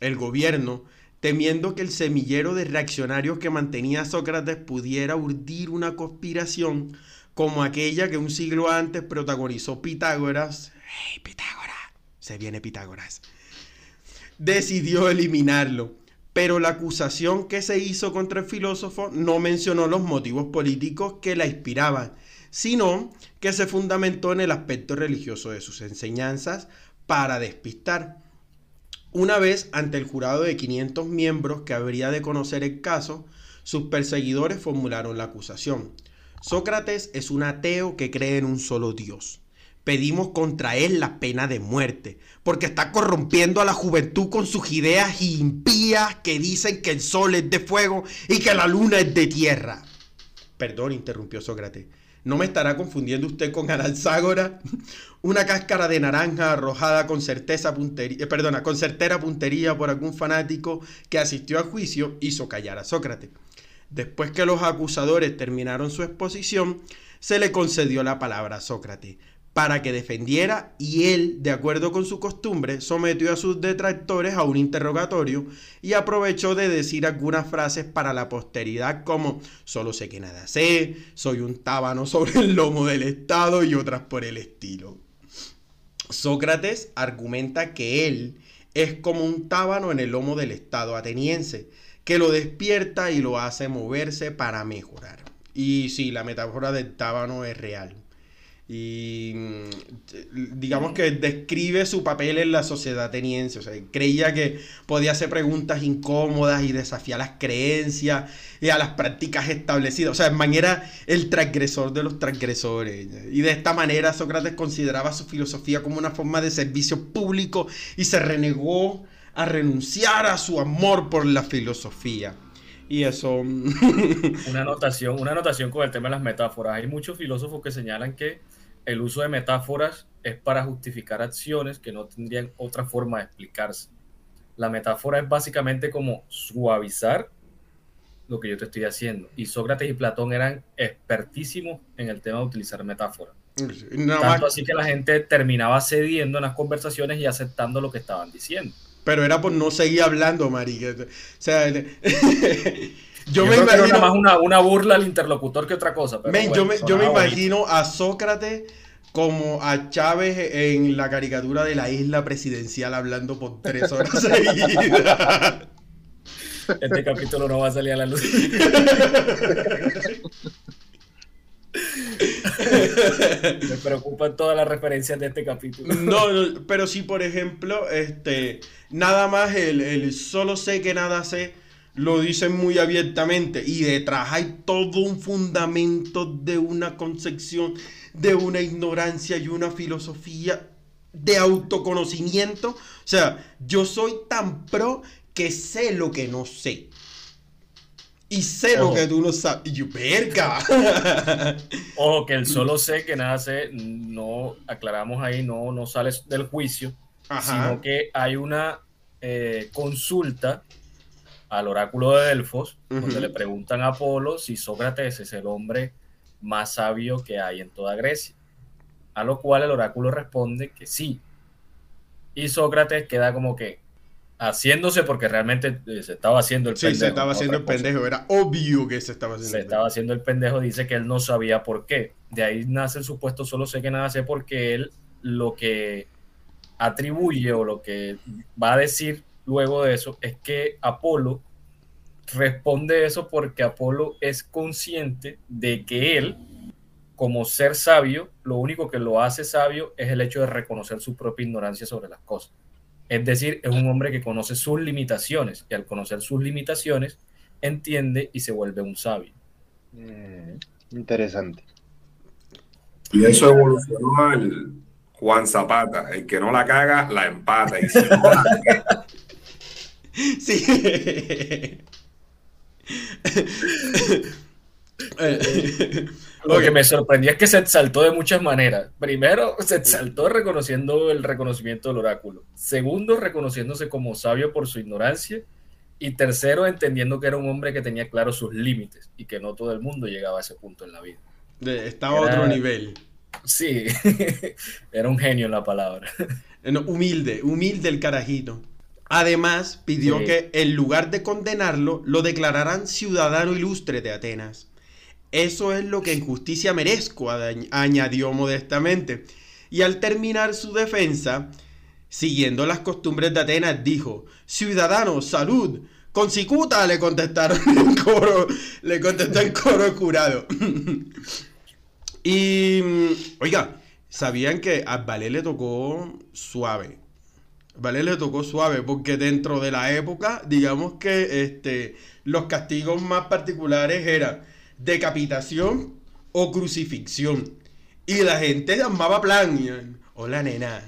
El gobierno, temiendo que el semillero de reaccionarios que mantenía Sócrates pudiera urdir una conspiración como aquella que un siglo antes protagonizó Pitágoras. ¡Hey, Pitágoras! Se viene Pitágoras. Decidió eliminarlo. Pero la acusación que se hizo contra el filósofo no mencionó los motivos políticos que la inspiraban, sino que se fundamentó en el aspecto religioso de sus enseñanzas para despistar. Una vez ante el jurado de 500 miembros que habría de conocer el caso, sus perseguidores formularon la acusación. Sócrates es un ateo que cree en un solo Dios. Pedimos contra él la pena de muerte, porque está corrompiendo a la juventud con sus ideas impías que dicen que el sol es de fuego y que la luna es de tierra. Perdón, interrumpió Sócrates. ¿No me estará confundiendo usted con Anaxágora? Una cáscara de naranja arrojada con certeza puntería, eh, perdona, con certera puntería por algún fanático que asistió al juicio hizo callar a Sócrates. Después que los acusadores terminaron su exposición, se le concedió la palabra a Sócrates para que defendiera y él, de acuerdo con su costumbre, sometió a sus detractores a un interrogatorio y aprovechó de decir algunas frases para la posteridad como solo sé que nada sé, soy un tábano sobre el lomo del Estado y otras por el estilo. Sócrates argumenta que él es como un tábano en el lomo del Estado ateniense, que lo despierta y lo hace moverse para mejorar. Y sí, la metáfora del tábano es real y mm, digamos que describe su papel en la sociedad ateniense. O sea, creía que podía hacer preguntas incómodas y desafiar las creencias y a las prácticas establecidas. O sea, en manera el transgresor de los transgresores. Y de esta manera Sócrates consideraba su filosofía como una forma de servicio público y se renegó a renunciar a su amor por la filosofía. Y eso. Mm, una anotación, una anotación con el tema de las metáforas. Hay muchos filósofos que señalan que el uso de metáforas es para justificar acciones que no tendrían otra forma de explicarse. La metáfora es básicamente como suavizar lo que yo te estoy haciendo. Y Sócrates y Platón eran expertísimos en el tema de utilizar metáforas. Tanto así que la gente terminaba cediendo en las conversaciones y aceptando lo que estaban diciendo. Pero era por no seguir hablando, Mari. O sea, yo, me imagino. Más una, una, burla al interlocutor que otra cosa. yo me, yo me imagino a Sócrates como a Chávez en la caricatura de la isla presidencial hablando por tres horas seguidas. Este capítulo no va a salir a la luz. Me preocupan todas las referencias de este capítulo. No, pero sí, por ejemplo, este, nada más el, el solo sé que nada sé lo dicen muy abiertamente y detrás hay todo un fundamento de una concepción, de una ignorancia y una filosofía de autoconocimiento. O sea, yo soy tan pro que sé lo que no sé. Y sé lo que tú no sabes. Y yo, verga. Ojo, que el solo sé que nada sé, no, aclaramos ahí, no, no sales del juicio, sino que hay una eh, consulta al oráculo de Delfos, donde le preguntan a Apolo si Sócrates es el hombre más sabio que hay en toda Grecia. A lo cual el oráculo responde que sí. Y Sócrates queda como que haciéndose porque realmente eh, se estaba haciendo el pendejo. Sí, se estaba haciendo el pendejo, era obvio que se estaba haciendo. Se estaba haciendo el pendejo, dice que él no sabía por qué. De ahí nace el supuesto, solo sé que nada sé porque él lo que atribuye o lo que va a decir luego de eso es que Apolo responde eso porque Apolo es consciente de que él, como ser sabio, lo único que lo hace sabio es el hecho de reconocer su propia ignorancia sobre las cosas. Es decir, es un hombre que conoce sus limitaciones y al conocer sus limitaciones entiende y se vuelve un sabio. Mm, interesante. Y eso evolucionó al Juan Zapata, el que no la caga, la empata. Y Sí. Lo que me sorprendía es que se exaltó de muchas maneras. Primero, se exaltó reconociendo el reconocimiento del oráculo. Segundo, reconociéndose como sabio por su ignorancia. Y tercero, entendiendo que era un hombre que tenía claros sus límites y que no todo el mundo llegaba a ese punto en la vida. estaba a otro nivel. Sí, era un genio en la palabra. humilde, humilde el carajito. Además, pidió que en lugar de condenarlo, lo declararan ciudadano ilustre de Atenas. Eso es lo que en justicia merezco, añadió modestamente. Y al terminar su defensa, siguiendo las costumbres de Atenas, dijo, Ciudadano, salud. Con cicuta le contestaron en coro, le contestó en coro curado. y, oiga, ¿sabían que a Valé le tocó suave? ¿Vale? Le tocó suave, porque dentro de la época, digamos que este, los castigos más particulares eran decapitación o crucifixión. Y la gente llamaba plan. Hola, nena.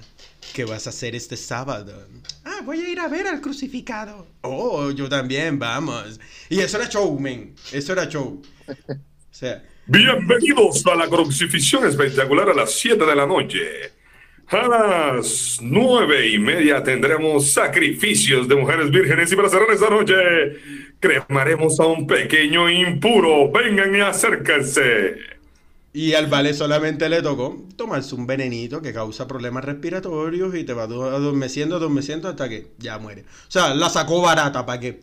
¿Qué vas a hacer este sábado? Ah, voy a ir a ver al crucificado. Oh, yo también, vamos. Y eso era show, men. Eso era show. O sea, Bienvenidos a la crucifixión espectacular a las 7 de la noche. A las nueve y media tendremos sacrificios de mujeres vírgenes y para cerrar esta noche cremaremos a un pequeño impuro. Vengan y acérquense. Y al vale solamente le tocó tomarse un venenito que causa problemas respiratorios y te va adormeciendo, adormeciendo hasta que ya muere. O sea, la sacó barata para que,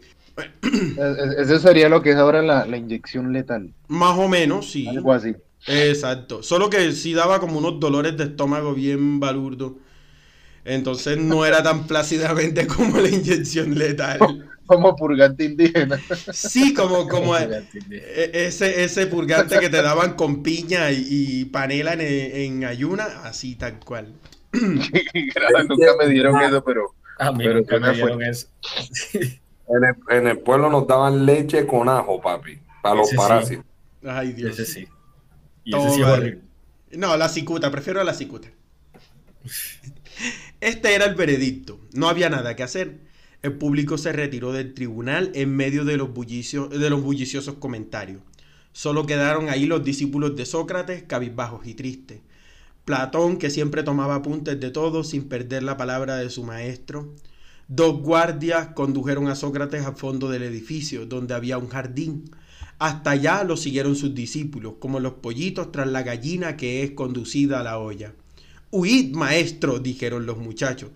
Eso sería lo que es ahora la, la inyección letal. más o menos, sí. Algo así. Exacto. Solo que sí daba como unos dolores de estómago bien balurdos. Entonces no era tan plácidamente como la inyección letal. Como purgante indígena. Sí, como, como e- ese, ese purgante que te daban con piña y, y panela en, en ayuna, así tal cual. Nunca me dieron eso, pero A mí Pero nunca me suena dieron eso. En el, en el pueblo nos daban leche con ajo, papi, para los Ese sí. parásitos. Ay, Dios. Ese sí. Y ese sí es horrible. No, la cicuta, prefiero la cicuta. Este era el veredicto. No había nada que hacer. El público se retiró del tribunal en medio de los, bullicios, de los bulliciosos comentarios. Solo quedaron ahí los discípulos de Sócrates, cabizbajos y tristes. Platón, que siempre tomaba apuntes de todo sin perder la palabra de su maestro. Dos guardias condujeron a Sócrates al fondo del edificio, donde había un jardín. Hasta allá lo siguieron sus discípulos, como los pollitos tras la gallina que es conducida a la olla. Huid, maestro, dijeron los muchachos.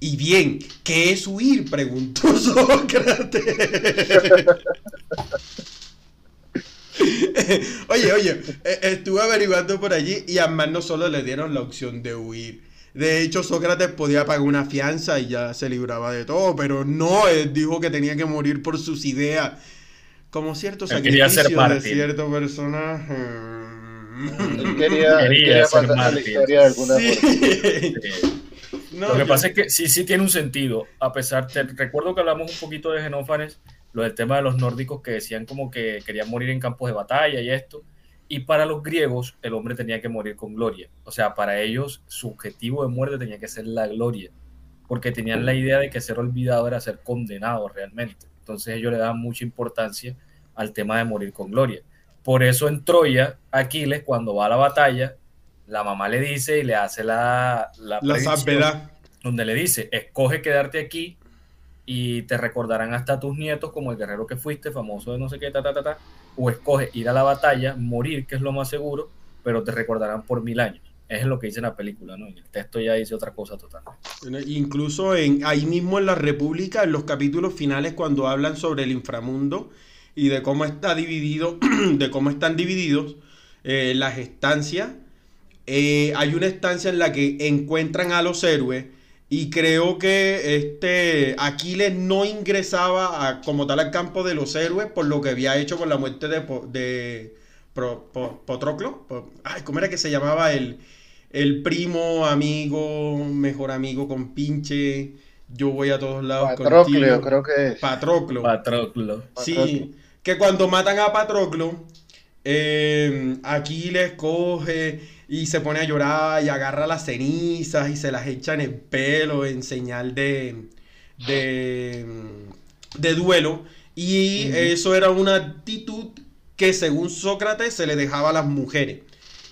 Y bien, ¿qué es huir? preguntó Sócrates. oye, oye, eh, estuve averiguando por allí y además no solo le dieron la opción de huir. De hecho, Sócrates podía pagar una fianza y ya se libraba de todo, pero no, él dijo que tenía que morir por sus ideas. Como cierto quería ser sacrificio de cierto personaje. él quería, Quería quería ser a la historia de alguna. Sí. No, Lo que yo- pasa es que sí, sí tiene un sentido. A pesar, te recuerdo que hablamos un poquito de Genófanes, lo del tema de los nórdicos que decían como que querían morir en campos de batalla y esto. Y para los griegos, el hombre tenía que morir con gloria. O sea, para ellos, su objetivo de muerte tenía que ser la gloria. Porque tenían la idea de que ser olvidado era ser condenado realmente. Entonces ellos le daban mucha importancia al tema de morir con gloria. Por eso en Troya, Aquiles, cuando va a la batalla, la mamá le dice y le hace la, la, la donde le dice, escoge quedarte aquí y te recordarán hasta tus nietos como el guerrero que fuiste, famoso de no sé qué, ta, ta, ta, ta, o escoge ir a la batalla, morir, que es lo más seguro, pero te recordarán por mil años. Es lo que dice la película, ¿no? En el texto ya dice otra cosa total. Incluso en, ahí mismo en la República, en los capítulos finales, cuando hablan sobre el inframundo y de cómo está dividido, de cómo están divididos eh, las estancias, eh, hay una estancia en la que encuentran a los héroes y creo que este Aquiles no ingresaba como tal al campo de los héroes por lo que había hecho con la muerte de, de Pro- Po- Patroclo. Po- Ay, ¿cómo era que se llamaba el, el primo, amigo, mejor amigo con pinche? Yo voy a todos lados Patrocleo, contigo. creo que es. Patroclo. Patroclo. Sí, que cuando matan a Patroclo, eh, Aquiles coge y se pone a llorar y agarra las cenizas y se las echa en el pelo en señal de, de, de duelo. Y eso era una actitud que según Sócrates se le dejaba a las mujeres.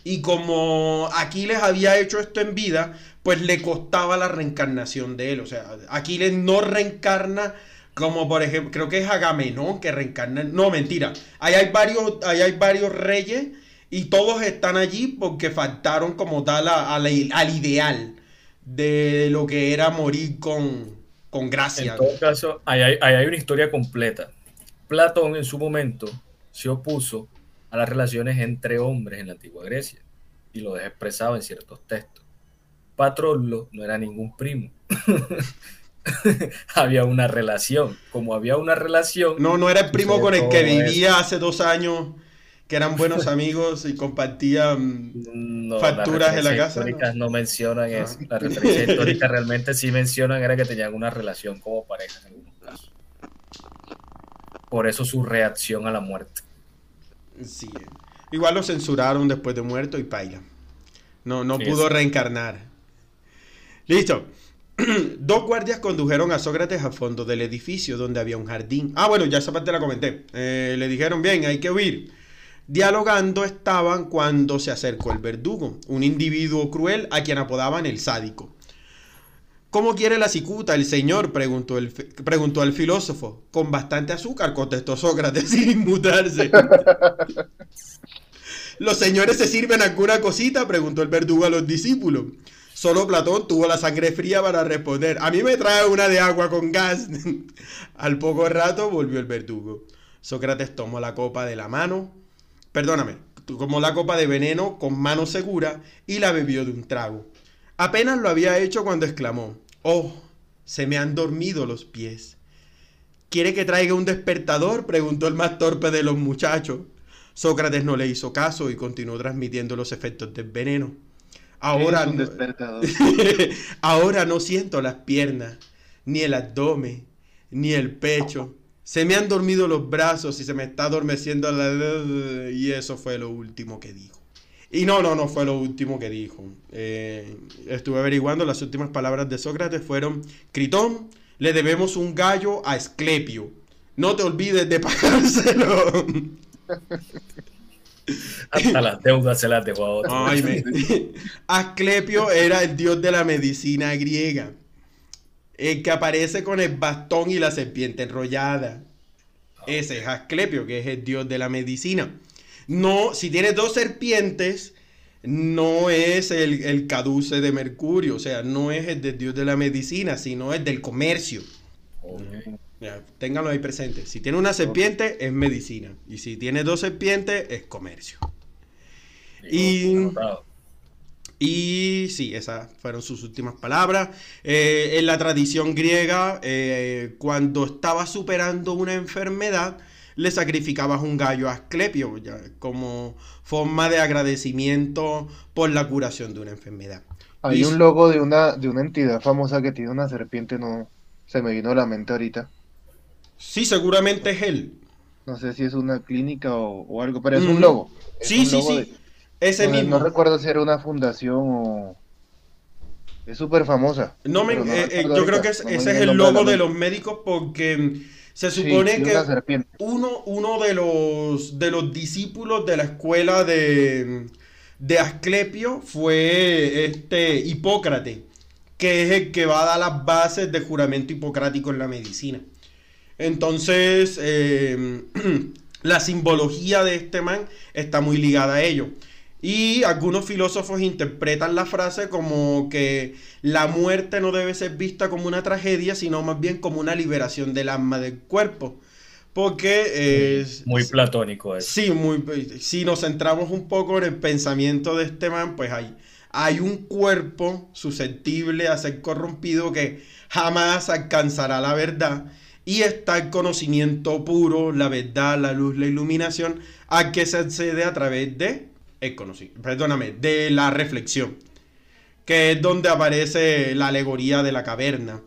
Y como Aquiles había hecho esto en vida, pues le costaba la reencarnación de él. O sea, Aquiles no reencarna como por ejemplo, creo que es Agamenón que reencarna. No, mentira. Ahí hay varios, hay varios reyes y todos están allí porque faltaron como tal al ideal de lo que era morir con, con gracia. En todo caso, ahí hay, ahí hay una historia completa. Platón en su momento se opuso a las relaciones entre hombres en la antigua Grecia y lo deja expresado en ciertos textos. Patroclo no era ningún primo. había una relación. Como había una relación, No, no era el primo con el que eso. vivía hace dos años, que eran buenos amigos y compartían. no, facturas las en la casa, históricas no, mencionan Ah. eso. Las referencias históricas realmente sí mencionan era que tenían una relación como pareja en algunos casos. Por eso su reacción a la muerte. Sí. Igual lo censuraron después de muerto y paila. No, no Sí, pudo sí. reencarnar. Listo. Dos guardias condujeron a Sócrates al fondo del edificio donde había un jardín. Ah, bueno, ya esa parte la comenté. Eh, le dijeron, bien, hay que huir. Dialogando estaban cuando se acercó el verdugo, un individuo cruel a quien apodaban el sádico. ¿Cómo quiere la cicuta el señor? Preguntó, el, preguntó filósofo. Con bastante azúcar, contestó Sócrates sin inmutarse. ¿Los señores se sirven alguna cosita? Preguntó el verdugo a los discípulos. Solo Platón tuvo la sangre fría para responder. A mí me trae una de agua con gas. Al poco rato volvió el verdugo. Sócrates tomó la copa de la mano. Perdóname. Tomó la copa de veneno con mano segura y la bebió de un trago. Apenas lo había hecho cuando exclamó. Oh, se me han dormido los pies. ¿Quiere que traiga un despertador? preguntó el más torpe de los muchachos. Sócrates no le hizo caso y continuó transmitiendo los efectos del veneno. Ahora no siento las piernas, ni el abdomen, ni el pecho. Se me han dormido los brazos y se me está adormeciendo la... Y eso fue lo último que dijo. Y no, no, no fue lo último que dijo. Eh, estuve averiguando, las últimas palabras de Sócrates fueron, Critón, le debemos un gallo a Esclepio. No te olvides de pagárselo. Hasta las deudas se las dejó a otro. Ay, me- Asclepio era el dios de la medicina griega. El que aparece con el bastón y la serpiente enrollada. Ese es Asclepio, que es el dios de la medicina. No, si tiene dos serpientes, no es el, el caduce de Mercurio. O sea, no es el del dios de la medicina, sino el del comercio. Ya, ténganlo ahí presente. Si tiene una serpiente, es medicina. Y si tiene dos serpientes, es comercio. Y-. Y sí, esas fueron sus últimas palabras. Eh, en la tradición griega, eh, cuando estaba superando una enfermedad, le sacrificabas un gallo a Asclepio ya, como forma de agradecimiento por la curación de una enfermedad. Hay Y- un logo de una, de una entidad famosa que tiene una serpiente, no se me vino a la mente ahorita. Sí, seguramente es él. No sé si es una clínica o, o algo, pero es un logo. Es Sí, un sí, logo sí. de- Ese no, mismo. no recuerdo si era una fundación o... Es súper famosa. No me- no eh, eh, yo creo que es- no me ese es el logo de los médicos porque mm, se supone sí, que uno, uno de, los, de los discípulos de la escuela de, de Asclepio fue este Hipócrates, que es el que va a dar las bases de juramento hipocrático en la medicina. Entonces, eh, la simbología de este man está muy ligada a ello. Y algunos filósofos interpretan la frase como que la muerte no debe ser vista como una tragedia, sino más bien como una liberación del alma del cuerpo. Porque es, Muy platónico eso. Sí, muy, si nos centramos un poco en el pensamiento de este man, pues hay, hay un cuerpo susceptible a ser corrompido que jamás alcanzará la verdad. Y está el conocimiento puro, la verdad, la luz, la iluminación, a que se accede a través de el conocimiento, perdóname, de la reflexión, que es donde aparece la alegoría de la caverna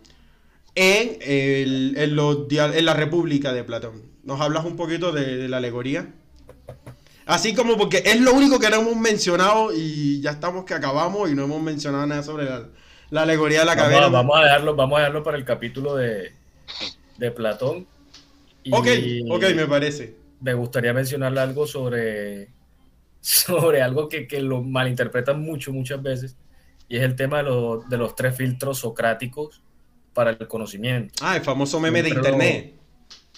en, el- en los en la República de Platón. ¿Nos hablas un poquito de, de la alegoría? Así como porque es lo único que no hemos mencionado y ya estamos que acabamos y no hemos mencionado nada sobre la, la alegoría de la Vamos, caverna. a, vamos a dejarlo, vamos a dejarlo para el capítulo de, de Platón. Y Ok, ok, me parece. me gustaría mencionarle algo sobre, sobre algo que, que lo malinterpretan mucho, muchas veces, y es el tema de, los- de los tres filtros socráticos para el conocimiento. Ah, el famoso meme de internet.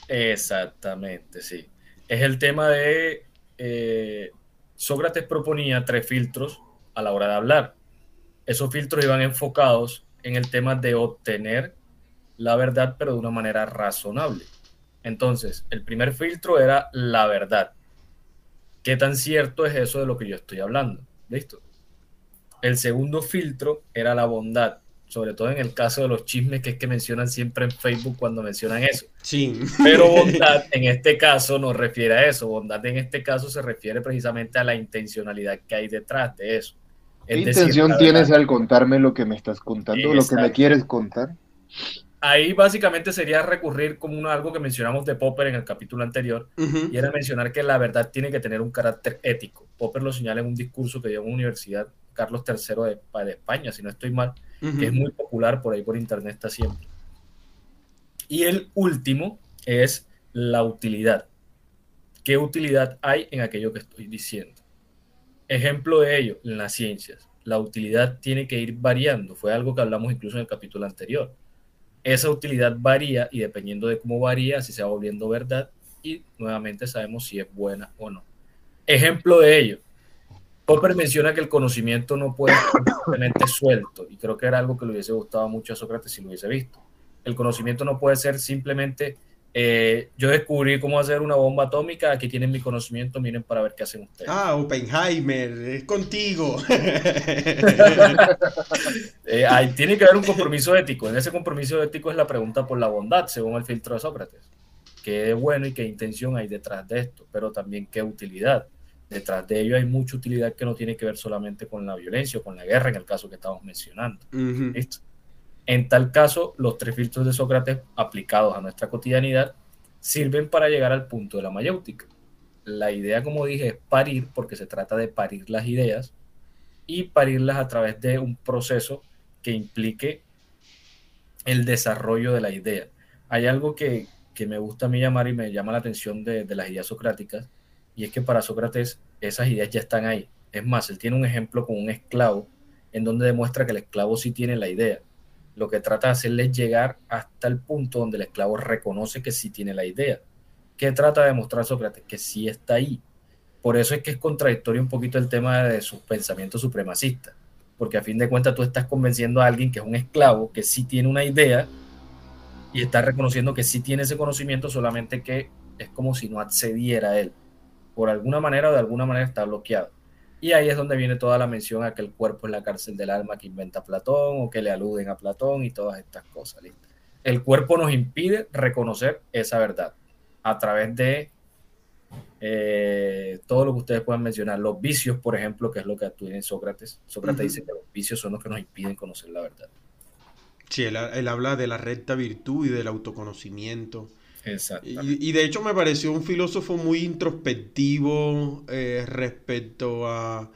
Exactamente, sí. Es el tema de eh, Sócrates proponía tres filtros a la hora de hablar. Esos filtros iban enfocados en el tema de obtener la verdad, pero de una manera razonable. Entonces, el primer filtro era la verdad. ¿Qué tan cierto es eso de lo que yo estoy hablando? ¿Listo? El segundo filtro era la bondad, sobre todo en el caso de los chismes que es que mencionan siempre en Facebook cuando mencionan eso. Sí. Pero bondad en este caso no refiere a eso. Bondad en este caso se refiere precisamente a la intencionalidad que hay detrás de eso. ¿Qué decir, intención tienes verdad. al contarme lo que me estás contando, lo que me quieres contar? Ahí básicamente sería recurrir como algo que mencionamos de Popper en el capítulo anterior, y era mencionar que la verdad tiene que tener un carácter ético. Popper lo señala en un discurso que dio en una universidad, Carlos III de, de España, si no estoy mal, que es muy popular por ahí por internet está siempre. Y el último es la utilidad. ¿Qué utilidad hay en aquello que estoy diciendo? Ejemplo de ello, en las ciencias. La utilidad tiene que ir variando. Fue algo que hablamos incluso en el capítulo anterior. Esa utilidad varía y dependiendo de cómo varía, si se va volviendo verdad y nuevamente sabemos si es buena o no. Ejemplo de ello. Popper menciona que el conocimiento no puede ser simplemente suelto y creo que era algo que le hubiese gustado mucho a Sócrates si lo hubiese visto. El conocimiento no puede ser simplemente eh, yo descubrí cómo hacer una bomba atómica, aquí tienen mi conocimiento, miren para ver qué hacen ustedes. Ah, Oppenheimer, es contigo. Eh, ahí tiene que haber un compromiso ético. En ese compromiso ético es la pregunta por la bondad, según el filtro de Sócrates. ¿Qué bueno y qué intención hay detrás de esto? Pero también qué utilidad. Detrás de ello hay mucha utilidad que no tiene que ver solamente con la violencia o con la guerra, en el caso que estamos mencionando. Ujú. ¿Listo? En tal caso, los tres filtros de Sócrates aplicados a nuestra cotidianidad sirven para llegar al punto de la mayéutica. La idea, como dije, es parir, porque se trata de parir las ideas y parirlas a través de un proceso que implique el desarrollo de la idea. Hay algo que, que me gusta a mí llamar y me llama la atención de, de las ideas socráticas, y es que para Sócrates esas ideas ya están ahí. Es más, él tiene un ejemplo con un esclavo en donde demuestra que el esclavo sí tiene la idea. Lo que trata de hacerle es llegar hasta el punto donde el esclavo reconoce que sí tiene la idea. ¿Qué trata de demostrar Sócrates? Que sí está ahí. Por eso es que es contradictorio un poquito el tema de sus pensamientos supremacistas. Porque a fin de cuentas tú estás convenciendo a alguien que es un esclavo, que sí tiene una idea, y está reconociendo que sí tiene ese conocimiento, solamente que es como si no accediera a él. Por alguna manera o de alguna manera está bloqueado. Y ahí es donde viene toda la mención a que el cuerpo es la cárcel del alma que inventa Platón o que le aluden a Platón y todas estas cosas. ¿listo? El cuerpo nos impide reconocer esa verdad a través de eh, todo lo que ustedes puedan mencionar. Los vicios, por ejemplo, que es lo que actúa en Sócrates. Sócrates dice que los vicios son los que nos impiden conocer la verdad. Sí, él, él habla de la recta virtud y del autoconocimiento. Y, y de hecho me pareció un filósofo muy introspectivo eh, respecto a,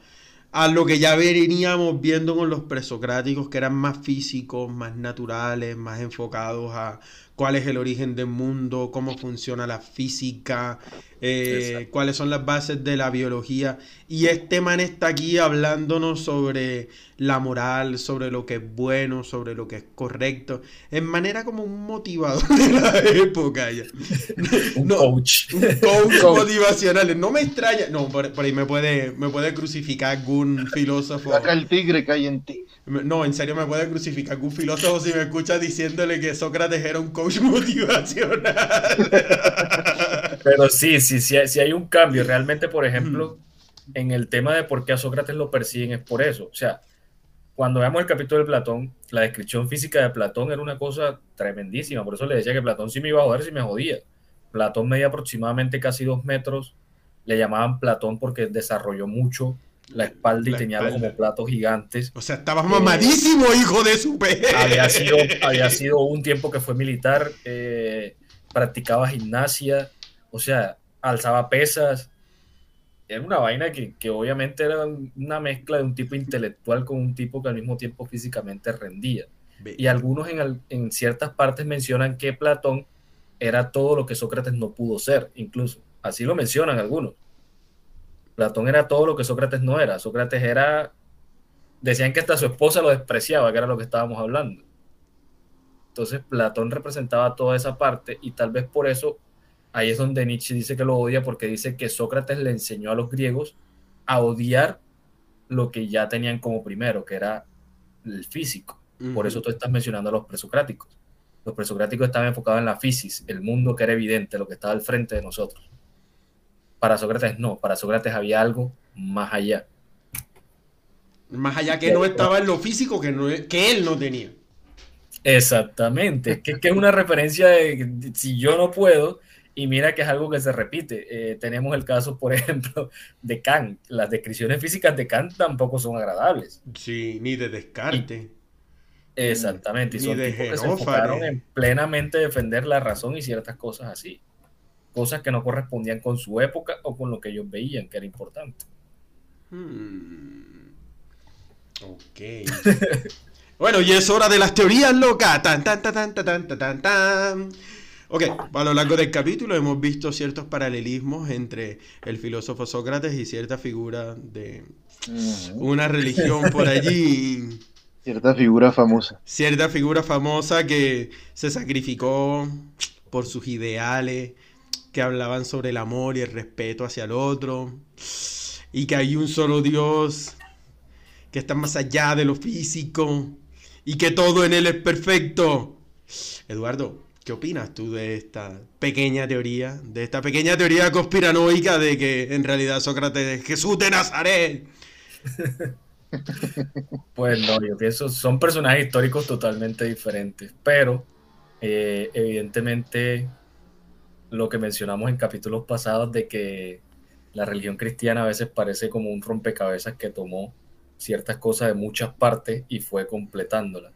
a lo que ya veníamos viendo con los presocráticos, que eran más físicos, más naturales, más enfocados a cuál es el origen del mundo, cómo funciona la física, eh, cuáles son las bases de la biología. Y este man está aquí hablándonos sobre la moral, sobre lo que es bueno, sobre lo que es correcto, en manera como un motivador de la época ya. Un No, coach. un coach Coach. motivacional. No me extraña. No, por, por ahí me puede, me puede crucificar algún filósofo. Saca el tigre que hay en ti. No, en serio me puede crucificar algún filósofo si me escucha diciéndole que Sócrates era un coach motivacional. Pero sí, sí, sí, hay- sí hay un cambio. Realmente, por ejemplo, en el tema de por qué a Sócrates lo persiguen es por eso. O sea, cuando veamos el capítulo de Platón, la descripción física de Platón era una cosa tremendísima. Por eso le decía que Platón sí me iba a joder, sí me jodía. Platón medía aproximadamente casi dos metros. Le llamaban Platón porque desarrolló mucho la espalda y La tenía espalda. como platos gigantes. O sea, estabas mamadísimo, hijo de su había sido, había sido un tiempo que fue militar, eh, practicaba gimnasia, o sea, alzaba pesas. Era una vaina que, que obviamente era una mezcla de un tipo intelectual con un tipo que al mismo tiempo físicamente rendía. Y algunos en, en ciertas partes mencionan que Platón era todo lo que Sócrates no pudo ser, incluso. Así lo mencionan algunos. Platón era todo lo que Sócrates no era. Sócrates era... Decían que hasta su esposa lo despreciaba, que era lo que estábamos hablando. Entonces Platón representaba toda esa parte y tal vez por eso ahí es donde Nietzsche dice que lo odia porque dice que Sócrates le enseñó a los griegos a odiar lo que ya tenían como primero, que era el físico. Por eso tú estás mencionando a los presocráticos. Los presocráticos estaban enfocados en la fisis, el mundo que era evidente, lo que estaba al frente de nosotros. Para Sócrates no, para Sócrates había algo más allá. Más allá que no estaba en lo físico que, no, que él no tenía. Exactamente, que, que es una referencia de si yo no puedo, y mira que es algo que se repite. Eh, tenemos el caso, por ejemplo, de Kant. Las descripciones físicas de Kant tampoco son agradables. Sí, ni de descarte. Exactamente, y Ni son de tipos que se enfocaron en plenamente defender la razón y ciertas cosas así. Cosas que no correspondían con su época o con lo que ellos veían que era importante. Hmm. Ok. bueno, y es hora de las teorías locas. Tan, tan, tan, tan, tan, tan, tan, tan. Ok, a lo largo del capítulo hemos visto ciertos paralelismos entre el filósofo Sócrates y cierta figura de una religión por allí. Cierta figura famosa. Cierta figura famosa que se sacrificó por sus ideales, que hablaban sobre el amor y el respeto hacia el otro, y que hay un solo Dios que está más allá de lo físico, y que todo en él es perfecto. Eduardo, ¿qué opinas tú de esta pequeña teoría, de esta pequeña teoría conspiranoica de que en realidad Sócrates es Jesús de Nazaret? Pues no, yo pienso, son personajes históricos totalmente diferentes, pero eh, evidentemente lo que mencionamos en capítulos pasados de que la religión cristiana a veces parece como un rompecabezas que tomó ciertas cosas de muchas partes y fue completándolas.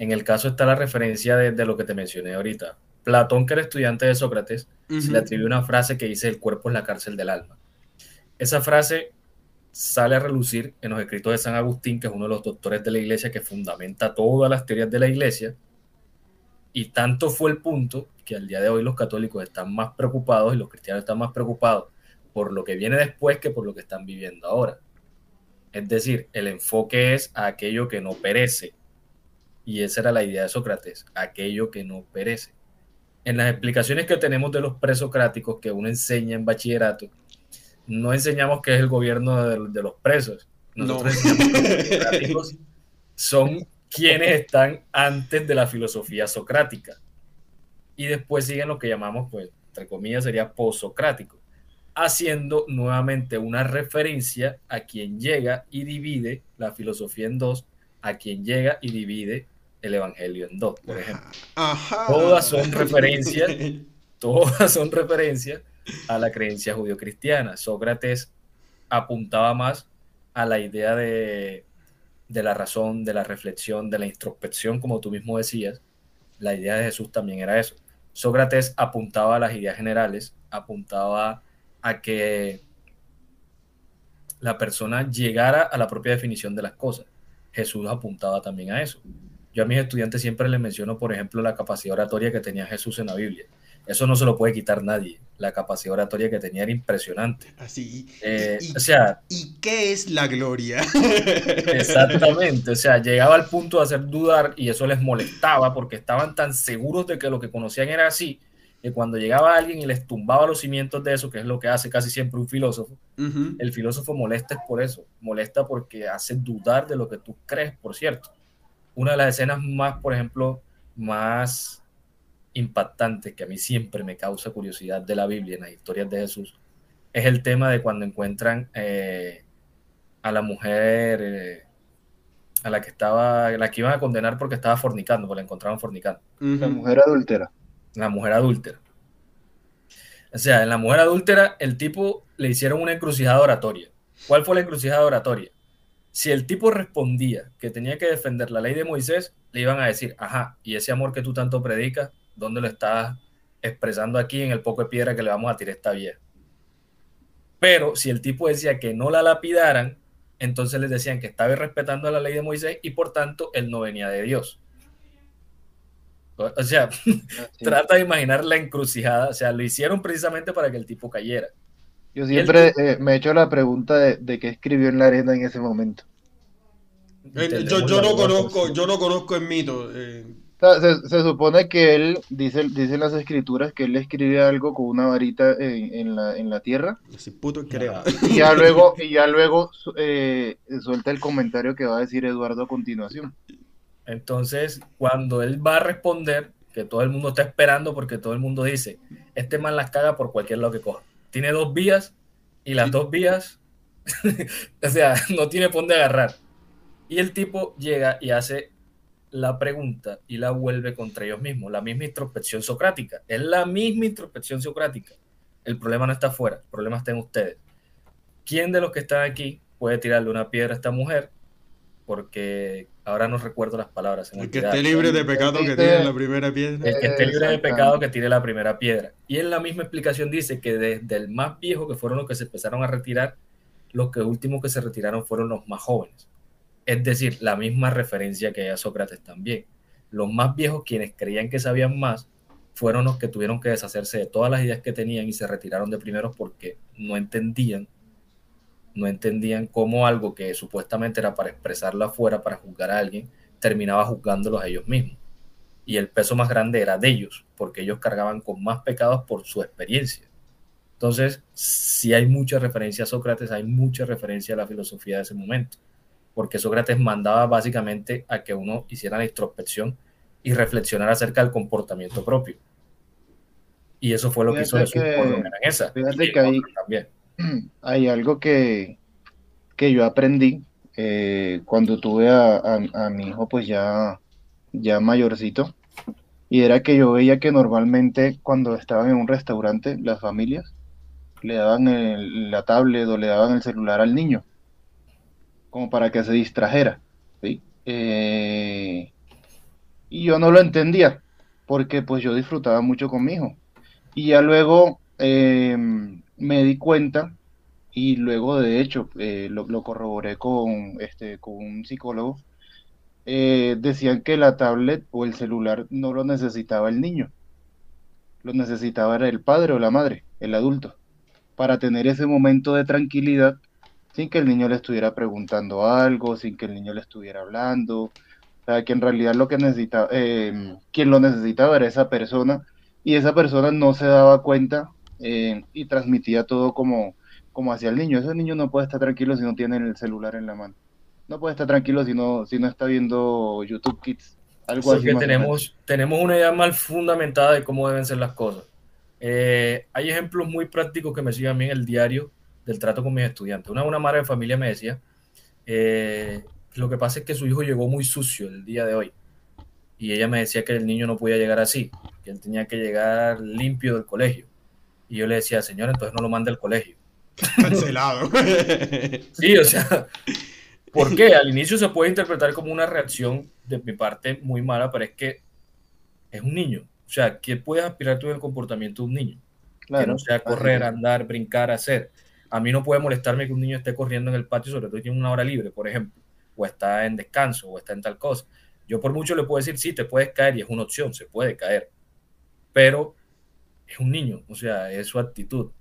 En el caso está la referencia de, de lo que te mencioné ahorita. Platón, que era estudiante de Sócrates, se le atribuye una frase que dice el cuerpo es la cárcel del alma. Esa frase sale a relucir en los escritos de San Agustín, que es uno de los doctores de la iglesia que fundamenta todas las teorías de la iglesia. Y tanto fue el punto que al día de hoy los católicos están más preocupados y los cristianos están más preocupados por lo que viene después que por lo que están viviendo ahora. Es decir, el enfoque es a aquello que no perece. Y esa era la idea de Sócrates, aquello que no perece. En las explicaciones que tenemos de los presocráticos que uno enseña en bachillerato, no enseñamos que es el gobierno de, de los presos. Nosotros No. enseñamos que los presocráticos son quienes están antes de la filosofía socrática. Y después siguen lo que llamamos, pues, entre comillas, sería posocrático, haciendo nuevamente una referencia a quien llega y divide la filosofía en dos, a quien llega y divide el evangelio en dos, por ejemplo. Ajá. Todas son referencias. Todas son referencias a la creencia judio-cristiana. Sócrates apuntaba más a la idea de, de la razón, de la reflexión, de la introspección, como tú mismo decías. La idea de Jesús también era eso. Sócrates apuntaba a las ideas generales, apuntaba a que la persona llegara a la propia definición de las cosas. Jesús apuntaba también a eso. Yo a mis estudiantes siempre les menciono, por ejemplo, la capacidad oratoria que tenía Jesús en la Biblia. Eso no se lo puede quitar nadie. La capacidad oratoria que tenía era impresionante. Así. Eh, y, o sea, ¿Y qué es la gloria? exactamente. O sea, llegaba al punto de hacer dudar y eso les molestaba porque estaban tan seguros de que lo que conocían era así, que cuando llegaba alguien y les tumbaba los cimientos de eso, que es lo que hace casi siempre un filósofo, el filósofo molesta es por eso, molesta porque hace dudar de lo que tú crees, por cierto. Una de las escenas más, por ejemplo, más impactantes que a mí siempre me causa curiosidad de la Biblia en las historias de Jesús es el tema de cuando encuentran eh, a la mujer eh, a la que estaba, la que iban a condenar porque estaba fornicando, porque la encontraban fornicando La mujer adúltera. la mujer adúltera. O sea, en la mujer adúltera, el tipo le hicieron una encrucijada oratoria. ¿Cuál fue la encrucijada oratoria? Si el tipo respondía que tenía que defender la ley de Moisés, le iban a decir, ajá, y ese amor que tú tanto predicas, ¿dónde lo estás expresando aquí en el poco de piedra que le vamos a tirar esta vieja? Pero si el tipo decía que no la lapidaran, entonces les decían que estaba respetando la ley de Moisés y por tanto él no venía de Dios. O sea. Trata de imaginar la encrucijada, o sea, lo hicieron precisamente para que el tipo cayera. Yo siempre eh, me he hecho la pregunta de, de qué escribió en la arena en ese momento. Eh, Yo, yo no conozco, yo no conozco el mito. eh, O sea, se, se supone que él, dice, dicen las escrituras, que él escribe algo con una varita en, en la, en la tierra ese puto creo. y ya luego, y ya luego eh, suelta el comentario que va a decir Eduardo a continuación. Entonces, cuando él va a responder, que todo el mundo está esperando porque todo el mundo dice, este man las caga por cualquier lado que coja. Tiene dos vías y las dos vías, o sea, no tiene por dónde agarrar. Y el tipo llega y hace la pregunta y la vuelve contra ellos mismos, la misma introspección socrática. Es la misma introspección socrática. El problema no está afuera, el problema está en ustedes. ¿Quién de los que están aquí puede tirarle una piedra a esta mujer? Porque ahora no recuerdo las palabras. El que esté libre de pecado que tiene la primera piedra. El que esté libre de pecado que tire la primera piedra. Y en la misma explicación dice que desde el más viejo, que fueron los que se empezaron a retirar, los que últimos que se retiraron fueron los más jóvenes. Es decir, la misma referencia que a Sócrates también. Los más viejos, quienes creían que sabían más, fueron los que tuvieron que deshacerse de todas las ideas que tenían y se retiraron de primeros porque no entendían, no entendían cómo algo que supuestamente era para expresarlo afuera, para juzgar a alguien, terminaba juzgándolos a ellos mismos. Y el peso más grande era de ellos, porque ellos cargaban con más pecados por su experiencia. Entonces, si hay mucha referencia a Sócrates, hay mucha referencia a la filosofía de ese momento, porque Sócrates mandaba básicamente a que uno hiciera la introspección y reflexionara acerca del comportamiento propio. Y eso fue lo que hizo Jesús que- por lo menos en esa. fíjate que ahí- también. hay algo que, que yo aprendí eh, cuando tuve a, mi hijo pues ya, ya mayorcito y era que yo veía que normalmente cuando estaban en un restaurante las familias le daban el- la tablet o le daban el celular al niño como para que se distrajera, ¿sí? Eh, y yo no lo entendía porque pues yo disfrutaba mucho con mi hijo. Y ya luego eh, me di cuenta y luego de hecho eh, lo, corroboré con, este, con un psicólogo. eh, decían que la tablet o el celular no lo necesitaba el niño, lo necesitaba era el padre o la madre, el adulto, para tener ese momento de tranquilidad sin que el niño le estuviera preguntando algo, sin que el niño le estuviera hablando. O sea, que en realidad lo que necesitaba, eh, quien lo necesitaba era esa persona y esa persona no se daba cuenta eh, y transmitía todo como, como hacia el niño. Ese niño no puede estar tranquilo si no tiene el celular en la mano. No puede estar tranquilo si no, si no está viendo YouTube Kids. Algo así menos. tenemos, tenemos una idea mal fundamentada de cómo deben ser las cosas. Eh, hay ejemplos muy prácticos que me siguen a mí en el diario del trato con mis estudiantes. Una, una madre de familia me decía, eh, lo que pasa es que su hijo llegó muy sucio el día de hoy. Y ella me decía que el niño no podía llegar así, que él tenía que llegar limpio del colegio. Y yo le decía, señor, entonces no lo mande al colegio. Cancelado. Sí, o sea, ¿por qué? Al inicio se puede interpretar como una reacción de mi parte muy mala, pero es que es un niño. O sea, ¿qué puedes aspirar tú en el comportamiento de un niño? Que Claro. no sea correr, andar, brincar, hacer. A mí no puede molestarme que un niño esté corriendo en el patio, sobre todo si tiene una hora libre, por ejemplo, o está en descanso, o está en tal cosa. Yo por mucho le puedo decir, sí, te puedes caer y es una opción, se puede caer, pero es un niño, o sea, es su actitud.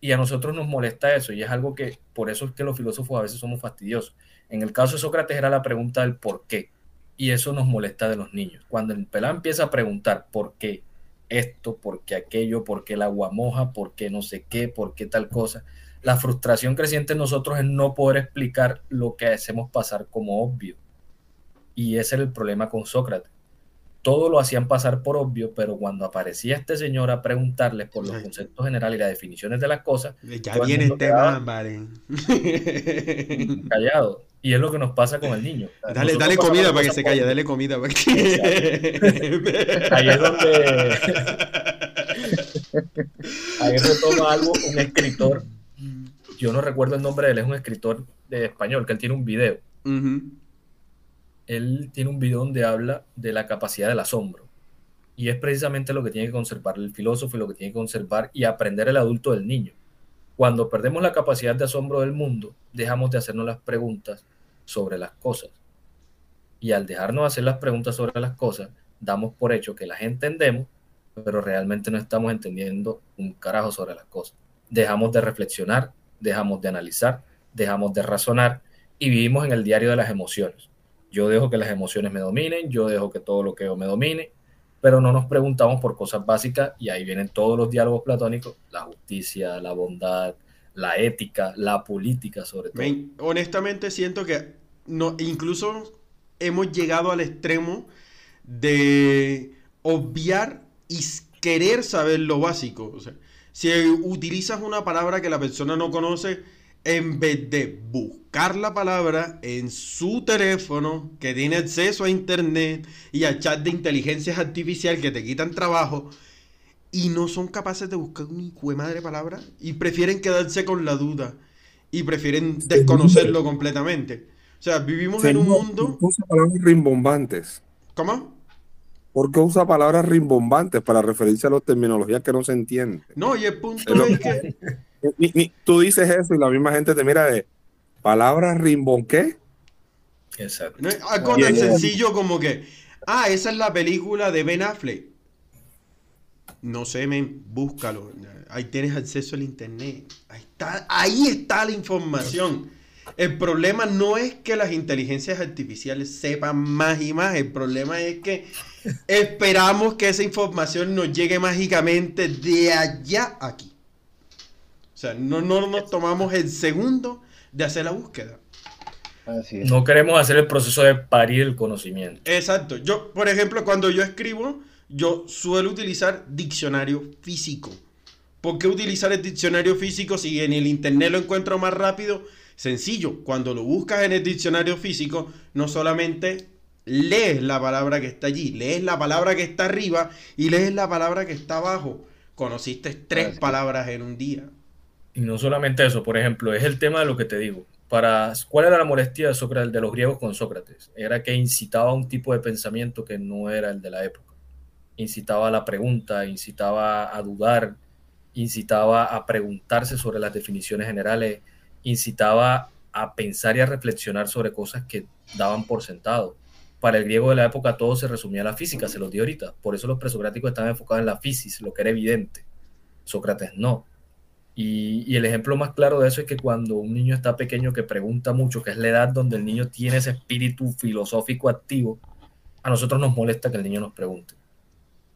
Y a nosotros nos molesta eso, y es algo que, por eso es que los filósofos a veces somos fastidiosos. En el caso de Sócrates era la pregunta del por qué, y eso nos molesta de los niños. Cuando el pelado empieza a preguntar por qué esto, por qué aquello, por qué el agua moja, por qué no sé qué, por qué tal cosa, la frustración creciente en nosotros es no poder explicar lo que hacemos pasar como obvio. Y ese era el problema con Sócrates. Todo lo hacían pasar por obvio, pero cuando aparecía este señor a preguntarles por los conceptos generales y las definiciones de las cosas, Ya el viene quedaba- man, vale. callado. Y es lo que nos pasa con el niño. Dale, dale comida para que se calle, dale comida para que. Ahí es donde. Ahí retoma algo un escritor. Yo no recuerdo el nombre de él, es un escritor de español, que él tiene un video. Ujú. Él tiene un video donde habla de la capacidad del asombro. Y es precisamente lo que tiene que conservar el filósofo y lo que tiene que conservar y aprender el adulto del niño. Cuando perdemos la capacidad de asombro del mundo, dejamos de hacernos las preguntas sobre las cosas. Y al dejarnos hacer las preguntas sobre las cosas, damos por hecho que las entendemos, pero realmente no estamos entendiendo un carajo sobre las cosas. Dejamos de reflexionar, dejamos de analizar, dejamos de razonar y vivimos en el diario de las emociones. Yo dejo que las emociones me dominen, yo dejo que todo lo que veo me domine, pero no nos preguntamos por cosas básicas y ahí vienen todos los diálogos platónicos, la justicia, la bondad, la ética, la política sobre todo. Men, honestamente siento que no, incluso hemos llegado al extremo de obviar y querer saber lo básico. Si utilizas una palabra que la persona no conoce, en vez de buscar la palabra en su teléfono, que tiene acceso a internet y a chat de inteligencia artificial que te quitan trabajo, y no son capaces de buscar una hijo de madre palabra y prefieren quedarse con la duda y prefieren desconocerlo completamente. O sea, vivimos en un mundo. ¿por qué usa palabras rimbombantes? ¿Cómo? ¿Por qué usa palabras rimbombantes para referirse a las terminologías que no se entienden? No, y el punto Es lo es que- que. Ni- ni- tú dices eso y la misma gente te mira de palabras rimbon qué? Exacto. No es algo tan sencillo como que, ah, esa es la película de Ben Affleck. No sé, men, búscalo. Ahí tienes acceso al internet. Ahí está, ahí está la información. El problema no es que las inteligencias artificiales sepan más y más. El problema es que esperamos que esa información nos llegue mágicamente de allá aquí. O sea, no, no nos tomamos el segundo de hacer la búsqueda. Así es. No queremos hacer el proceso de parir el conocimiento. Exacto. Yo, por ejemplo, cuando yo escribo, yo suelo utilizar diccionario físico. ¿Por qué utilizar el diccionario físico si en el internet lo encuentro más rápido? Sencillo, cuando lo buscas en el diccionario físico, no solamente lees la palabra que está allí, lees la palabra que está arriba y lees la palabra que está abajo. Conociste tres Así. palabras en un día. Y no solamente eso, por ejemplo, es el tema de lo que te digo. Para, ¿Cuál era la molestia de, Sócrates, de los griegos con Sócrates? Era que incitaba a un tipo de pensamiento que no era el de la época. Incitaba a la pregunta, incitaba a dudar, incitaba a preguntarse sobre las definiciones generales, incitaba a pensar y a reflexionar sobre cosas que daban por sentado. Para el griego de la época todo se resumía a la física, se los di ahorita. Por eso los presocráticos estaban enfocados en la física, lo que era evidente. Sócrates no. Y, y, el ejemplo más claro de eso es que cuando un niño está pequeño que pregunta mucho, que es la edad donde el niño tiene ese espíritu filosófico activo, a nosotros nos molesta que el niño nos pregunte.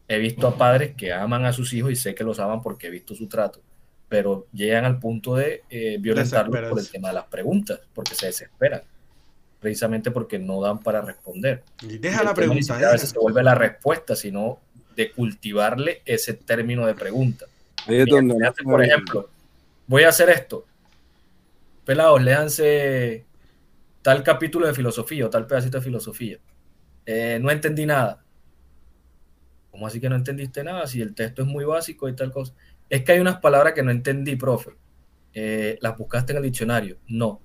He visto a padres que aman a sus hijos y sé que los aman porque he visto su trato, pero llegan al punto de eh, violentarlos por el tema de las preguntas, porque se desesperan, precisamente porque no dan para responder. Y deja la pregunta. A veces deja. se vuelve la respuesta, sino de cultivarle ese término de pregunta. Mira, por ejemplo, voy a hacer esto. Pelados, léanse tal capítulo de filosofía o tal pedacito de filosofía. Eh, no entendí nada. ¿Cómo así que no entendiste nada? Si el texto es muy básico y tal cosa. Es que hay unas palabras que no entendí, profe. Eh, ¿Las buscaste en el diccionario? No.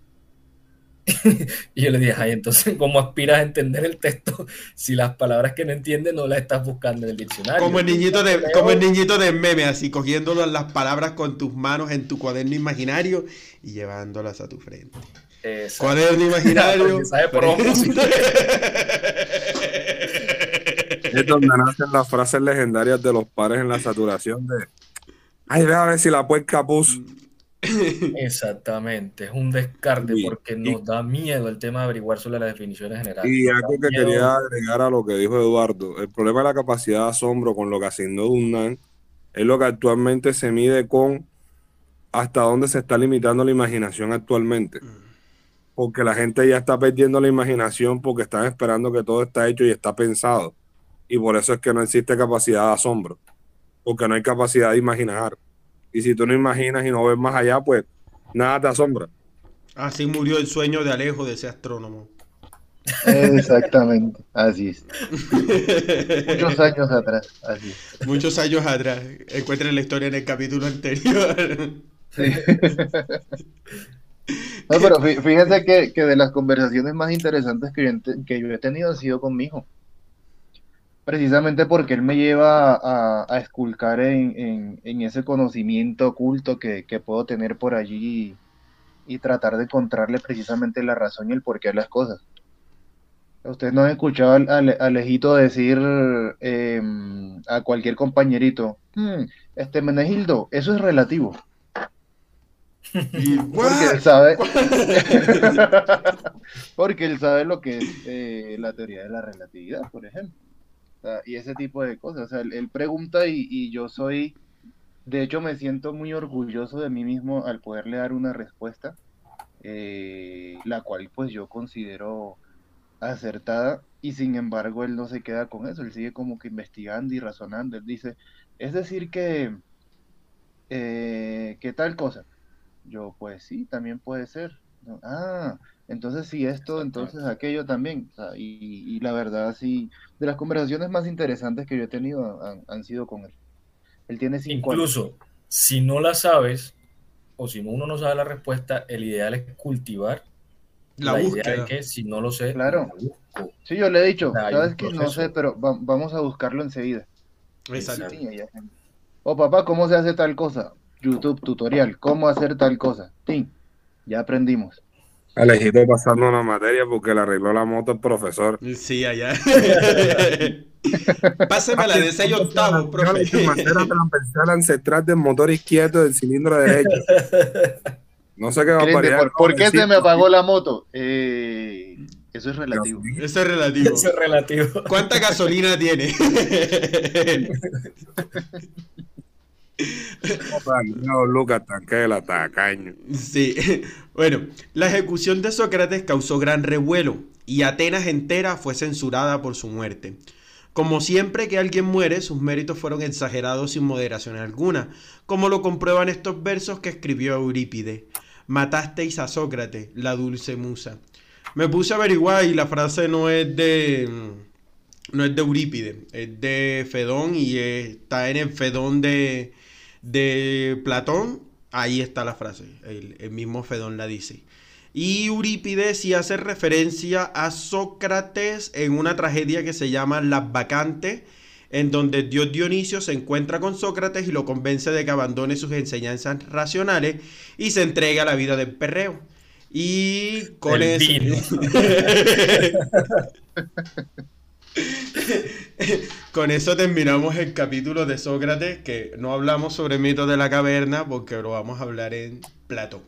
y yo le dije, ay, entonces, ¿cómo aspiras a entender el texto si las palabras que no entiendes no las estás buscando en el diccionario? Como el niñito de, como el niñito de meme, así cogiendo las- palabras con tus manos en tu cuaderno imaginario y llevándolas a tu frente. Exacto. Cuaderno imaginario. Por es donde nacen las frases legendarias de los padres en la saturación de ay, ve a ver si la puerca puso. Exactamente, es un descarte Sí, porque y- nos da miedo el tema de averiguar sobre las definiciones generales. Y algo que miedo- quería agregar a lo que dijo Eduardo, el problema de la capacidad de asombro con lo que asignó Dunnan es lo que actualmente se mide con hasta dónde se está limitando la imaginación actualmente. Porque la gente ya está perdiendo la imaginación porque están esperando que todo está hecho y está pensado. Y por eso es que no existe capacidad de asombro. Porque no hay capacidad de imaginar. Y si tú no imaginas y no ves más allá, pues nada te asombra. Así murió el sueño de Alejo de ese astrónomo. Exactamente, así es. Muchos años atrás, así es. Muchos años atrás. Encuentren la historia en el capítulo anterior. Sí. No, pero fí- fíjese que, que de las conversaciones más interesantes que yo, que yo he tenido han sido con mi hijo. Precisamente porque él me lleva a, a esculcar en, en- en ese conocimiento oculto que, que puedo tener por allí y, y tratar de encontrarle precisamente la razón y el porqué de las cosas. Ustedes no han escuchado al, al- al Ejito decir em, a cualquier compañerito, "Hmm, este Menegildo, eso es relativo. Y, Porque él sabe, porque él sabe lo que es eh, la teoría de la relatividad, por ejemplo. Y ese tipo de cosas. O sea, él, pregunta y, y yo soy, de hecho me siento muy orgulloso de mí mismo al poderle dar una respuesta, eh, la cual pues yo considero acertada y sin embargo él no se queda con eso, él sigue como que investigando y razonando. Él dice, es decir que, eh, que tal cosa. Yo, pues sí, también puede ser. Ah, entonces sí esto, entonces aquello también. O sea, y, y la verdad sí, de las conversaciones más interesantes que yo he tenido han, han sido con él. Él tiene cinco años. Incluso si no la sabes o si uno no sabe la respuesta, el ideal es cultivar la la idea búsqueda. de que si no lo sé, Claro. la busco. Sí, yo le he dicho, sabes que no sé, pero va- vamos a buscarlo enseguida. Exacto. Sí, O papá, ¿cómo se hace tal cosa? YouTube tutorial, ¿cómo hacer tal cosa? Sí, ya aprendimos. Alejito pasando una materia porque le arregló la moto el profesor. Sí, allá. Pásame la de 6 octavos, profe. Manera transversal ancestral del motor izquierdo del cilindro derecho. No sé qué va a. ¿Por, por qué se me apagó la moto? Eh, eso es relativo. Eso es relativo. Eso es relativo. ¿Cuánta gasolina tiene? No, Lucas Tanquela, tacaño. Sí. Bueno, la ejecución de Sócrates causó gran revuelo y Atenas entera fue censurada por su muerte. Como siempre que alguien muere, sus méritos fueron exagerados sin moderación alguna, como lo comprueban estos versos que escribió Eurípides. Matasteis a Sócrates, la dulce musa. Me puse a averiguar y la frase no es de no es de Eurípides, es de Fedón y está en el Fedón de, de Platón. Ahí está la frase, el, el mismo Fedón la dice. Y Eurípides sí hace referencia a Sócrates en una tragedia que se llama Las Vacantes, en donde Dios Dionisio se encuentra con Sócrates y lo convence de que abandone sus enseñanzas racionales y se entregue a la vida del perreo. Y con El eso... Con eso terminamos el capítulo de Sócrates, que no hablamos sobre mitos de la caverna porque lo vamos a hablar en Platón.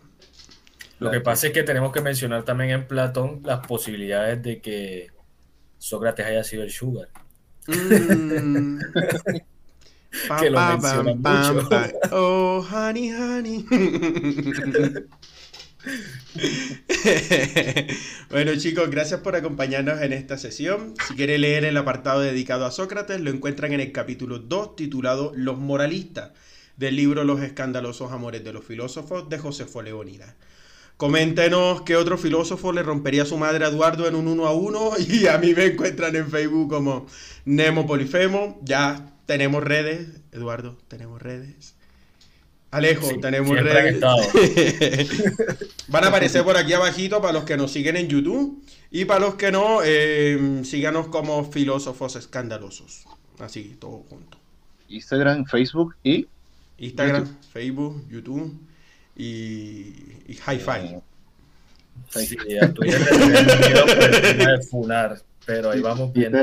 Lo que pasa es que tenemos que mencionar también en Platón las posibilidades de que Sócrates haya sido el Sugar. Mm. Que lo mencionan mucho. Oh, honey, honey. bueno chicos, gracias por acompañarnos en esta sesión. Si quieren leer el apartado dedicado a Sócrates, lo encuentran en el capítulo 2 titulado Los moralistas del libro Los escandalosos amores de los filósofos de Josefo Leónidas. Coméntenos qué otro filósofo le rompería a su madre a Eduardo en un uno a uno y a mí me encuentran en Facebook como Nemo Polifemo. Ya tenemos redes, Eduardo, tenemos redes. Alejo, Sí, tenemos redes. Van a aparecer por aquí abajito para los que nos siguen en YouTube y para los que no, eh, síganos como filósofos escandalosos. Así, todo junto. Instagram, Facebook y Instagram, Facebook, YouTube y, y Hi-Fi. Sí, a Twitter le miedo de funar, pero ahí vamos viendo.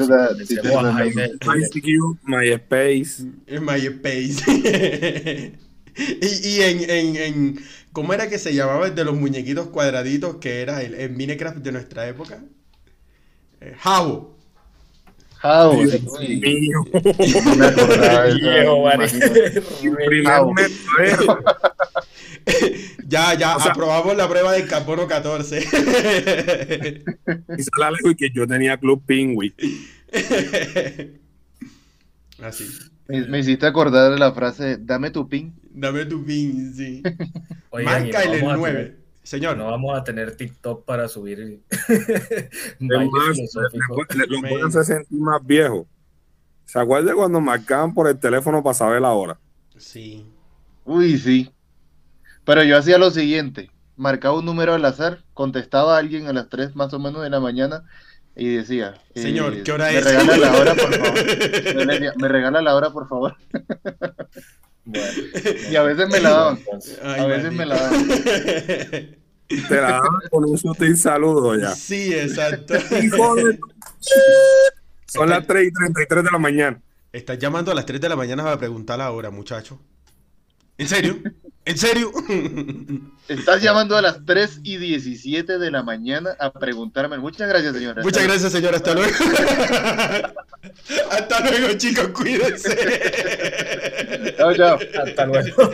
MySpace. MySpace. y y en, en, en- ¿Cómo era que se llamaba el de los muñequitos cuadraditos que era el, el Minecraft de nuestra época? Eh, Jabo. Metro. Ya, ya, O sea- aprobamos la prueba del carbono 14. Y sale Alejo y que yo tenía Club Pingüi. Así. Me, me hiciste acordar de la frase, dame tu pin. Dame tu pin, sí. Oigan, Marca no el vamos a 9. tener- Señor. No vamos a tener TikTok para subir Los pueden hacer sentir más viejos. ¿Se acuerdan cuando marcaban por el teléfono para saber la hora? Sí. Uy, sí. Pero yo hacía lo siguiente, marcaba un número al azar, contestaba a alguien a las 3 más o menos de la mañana y decía, eh, Señor, ¿qué hora me es? regala la hora, por favor. Yo le decía, me regala la hora, por favor. Bueno, Y a veces me la daban. Ay, A veces me la maldito. Te la daban con un sutil saludo ya. Sí, exacto. Hijo de tu- Son las 3 y 33 de la mañana. Estás llamando a las 3 de la mañana para preguntar la hora, muchacho. ¿En serio? ¿En serio? Estás llamando a las 3 y 17 de la mañana a preguntarme. Muchas gracias, señora. Muchas gracias, señor. Hasta luego. Hasta luego, chicos. Cuídense. Chao, chao. Hasta luego.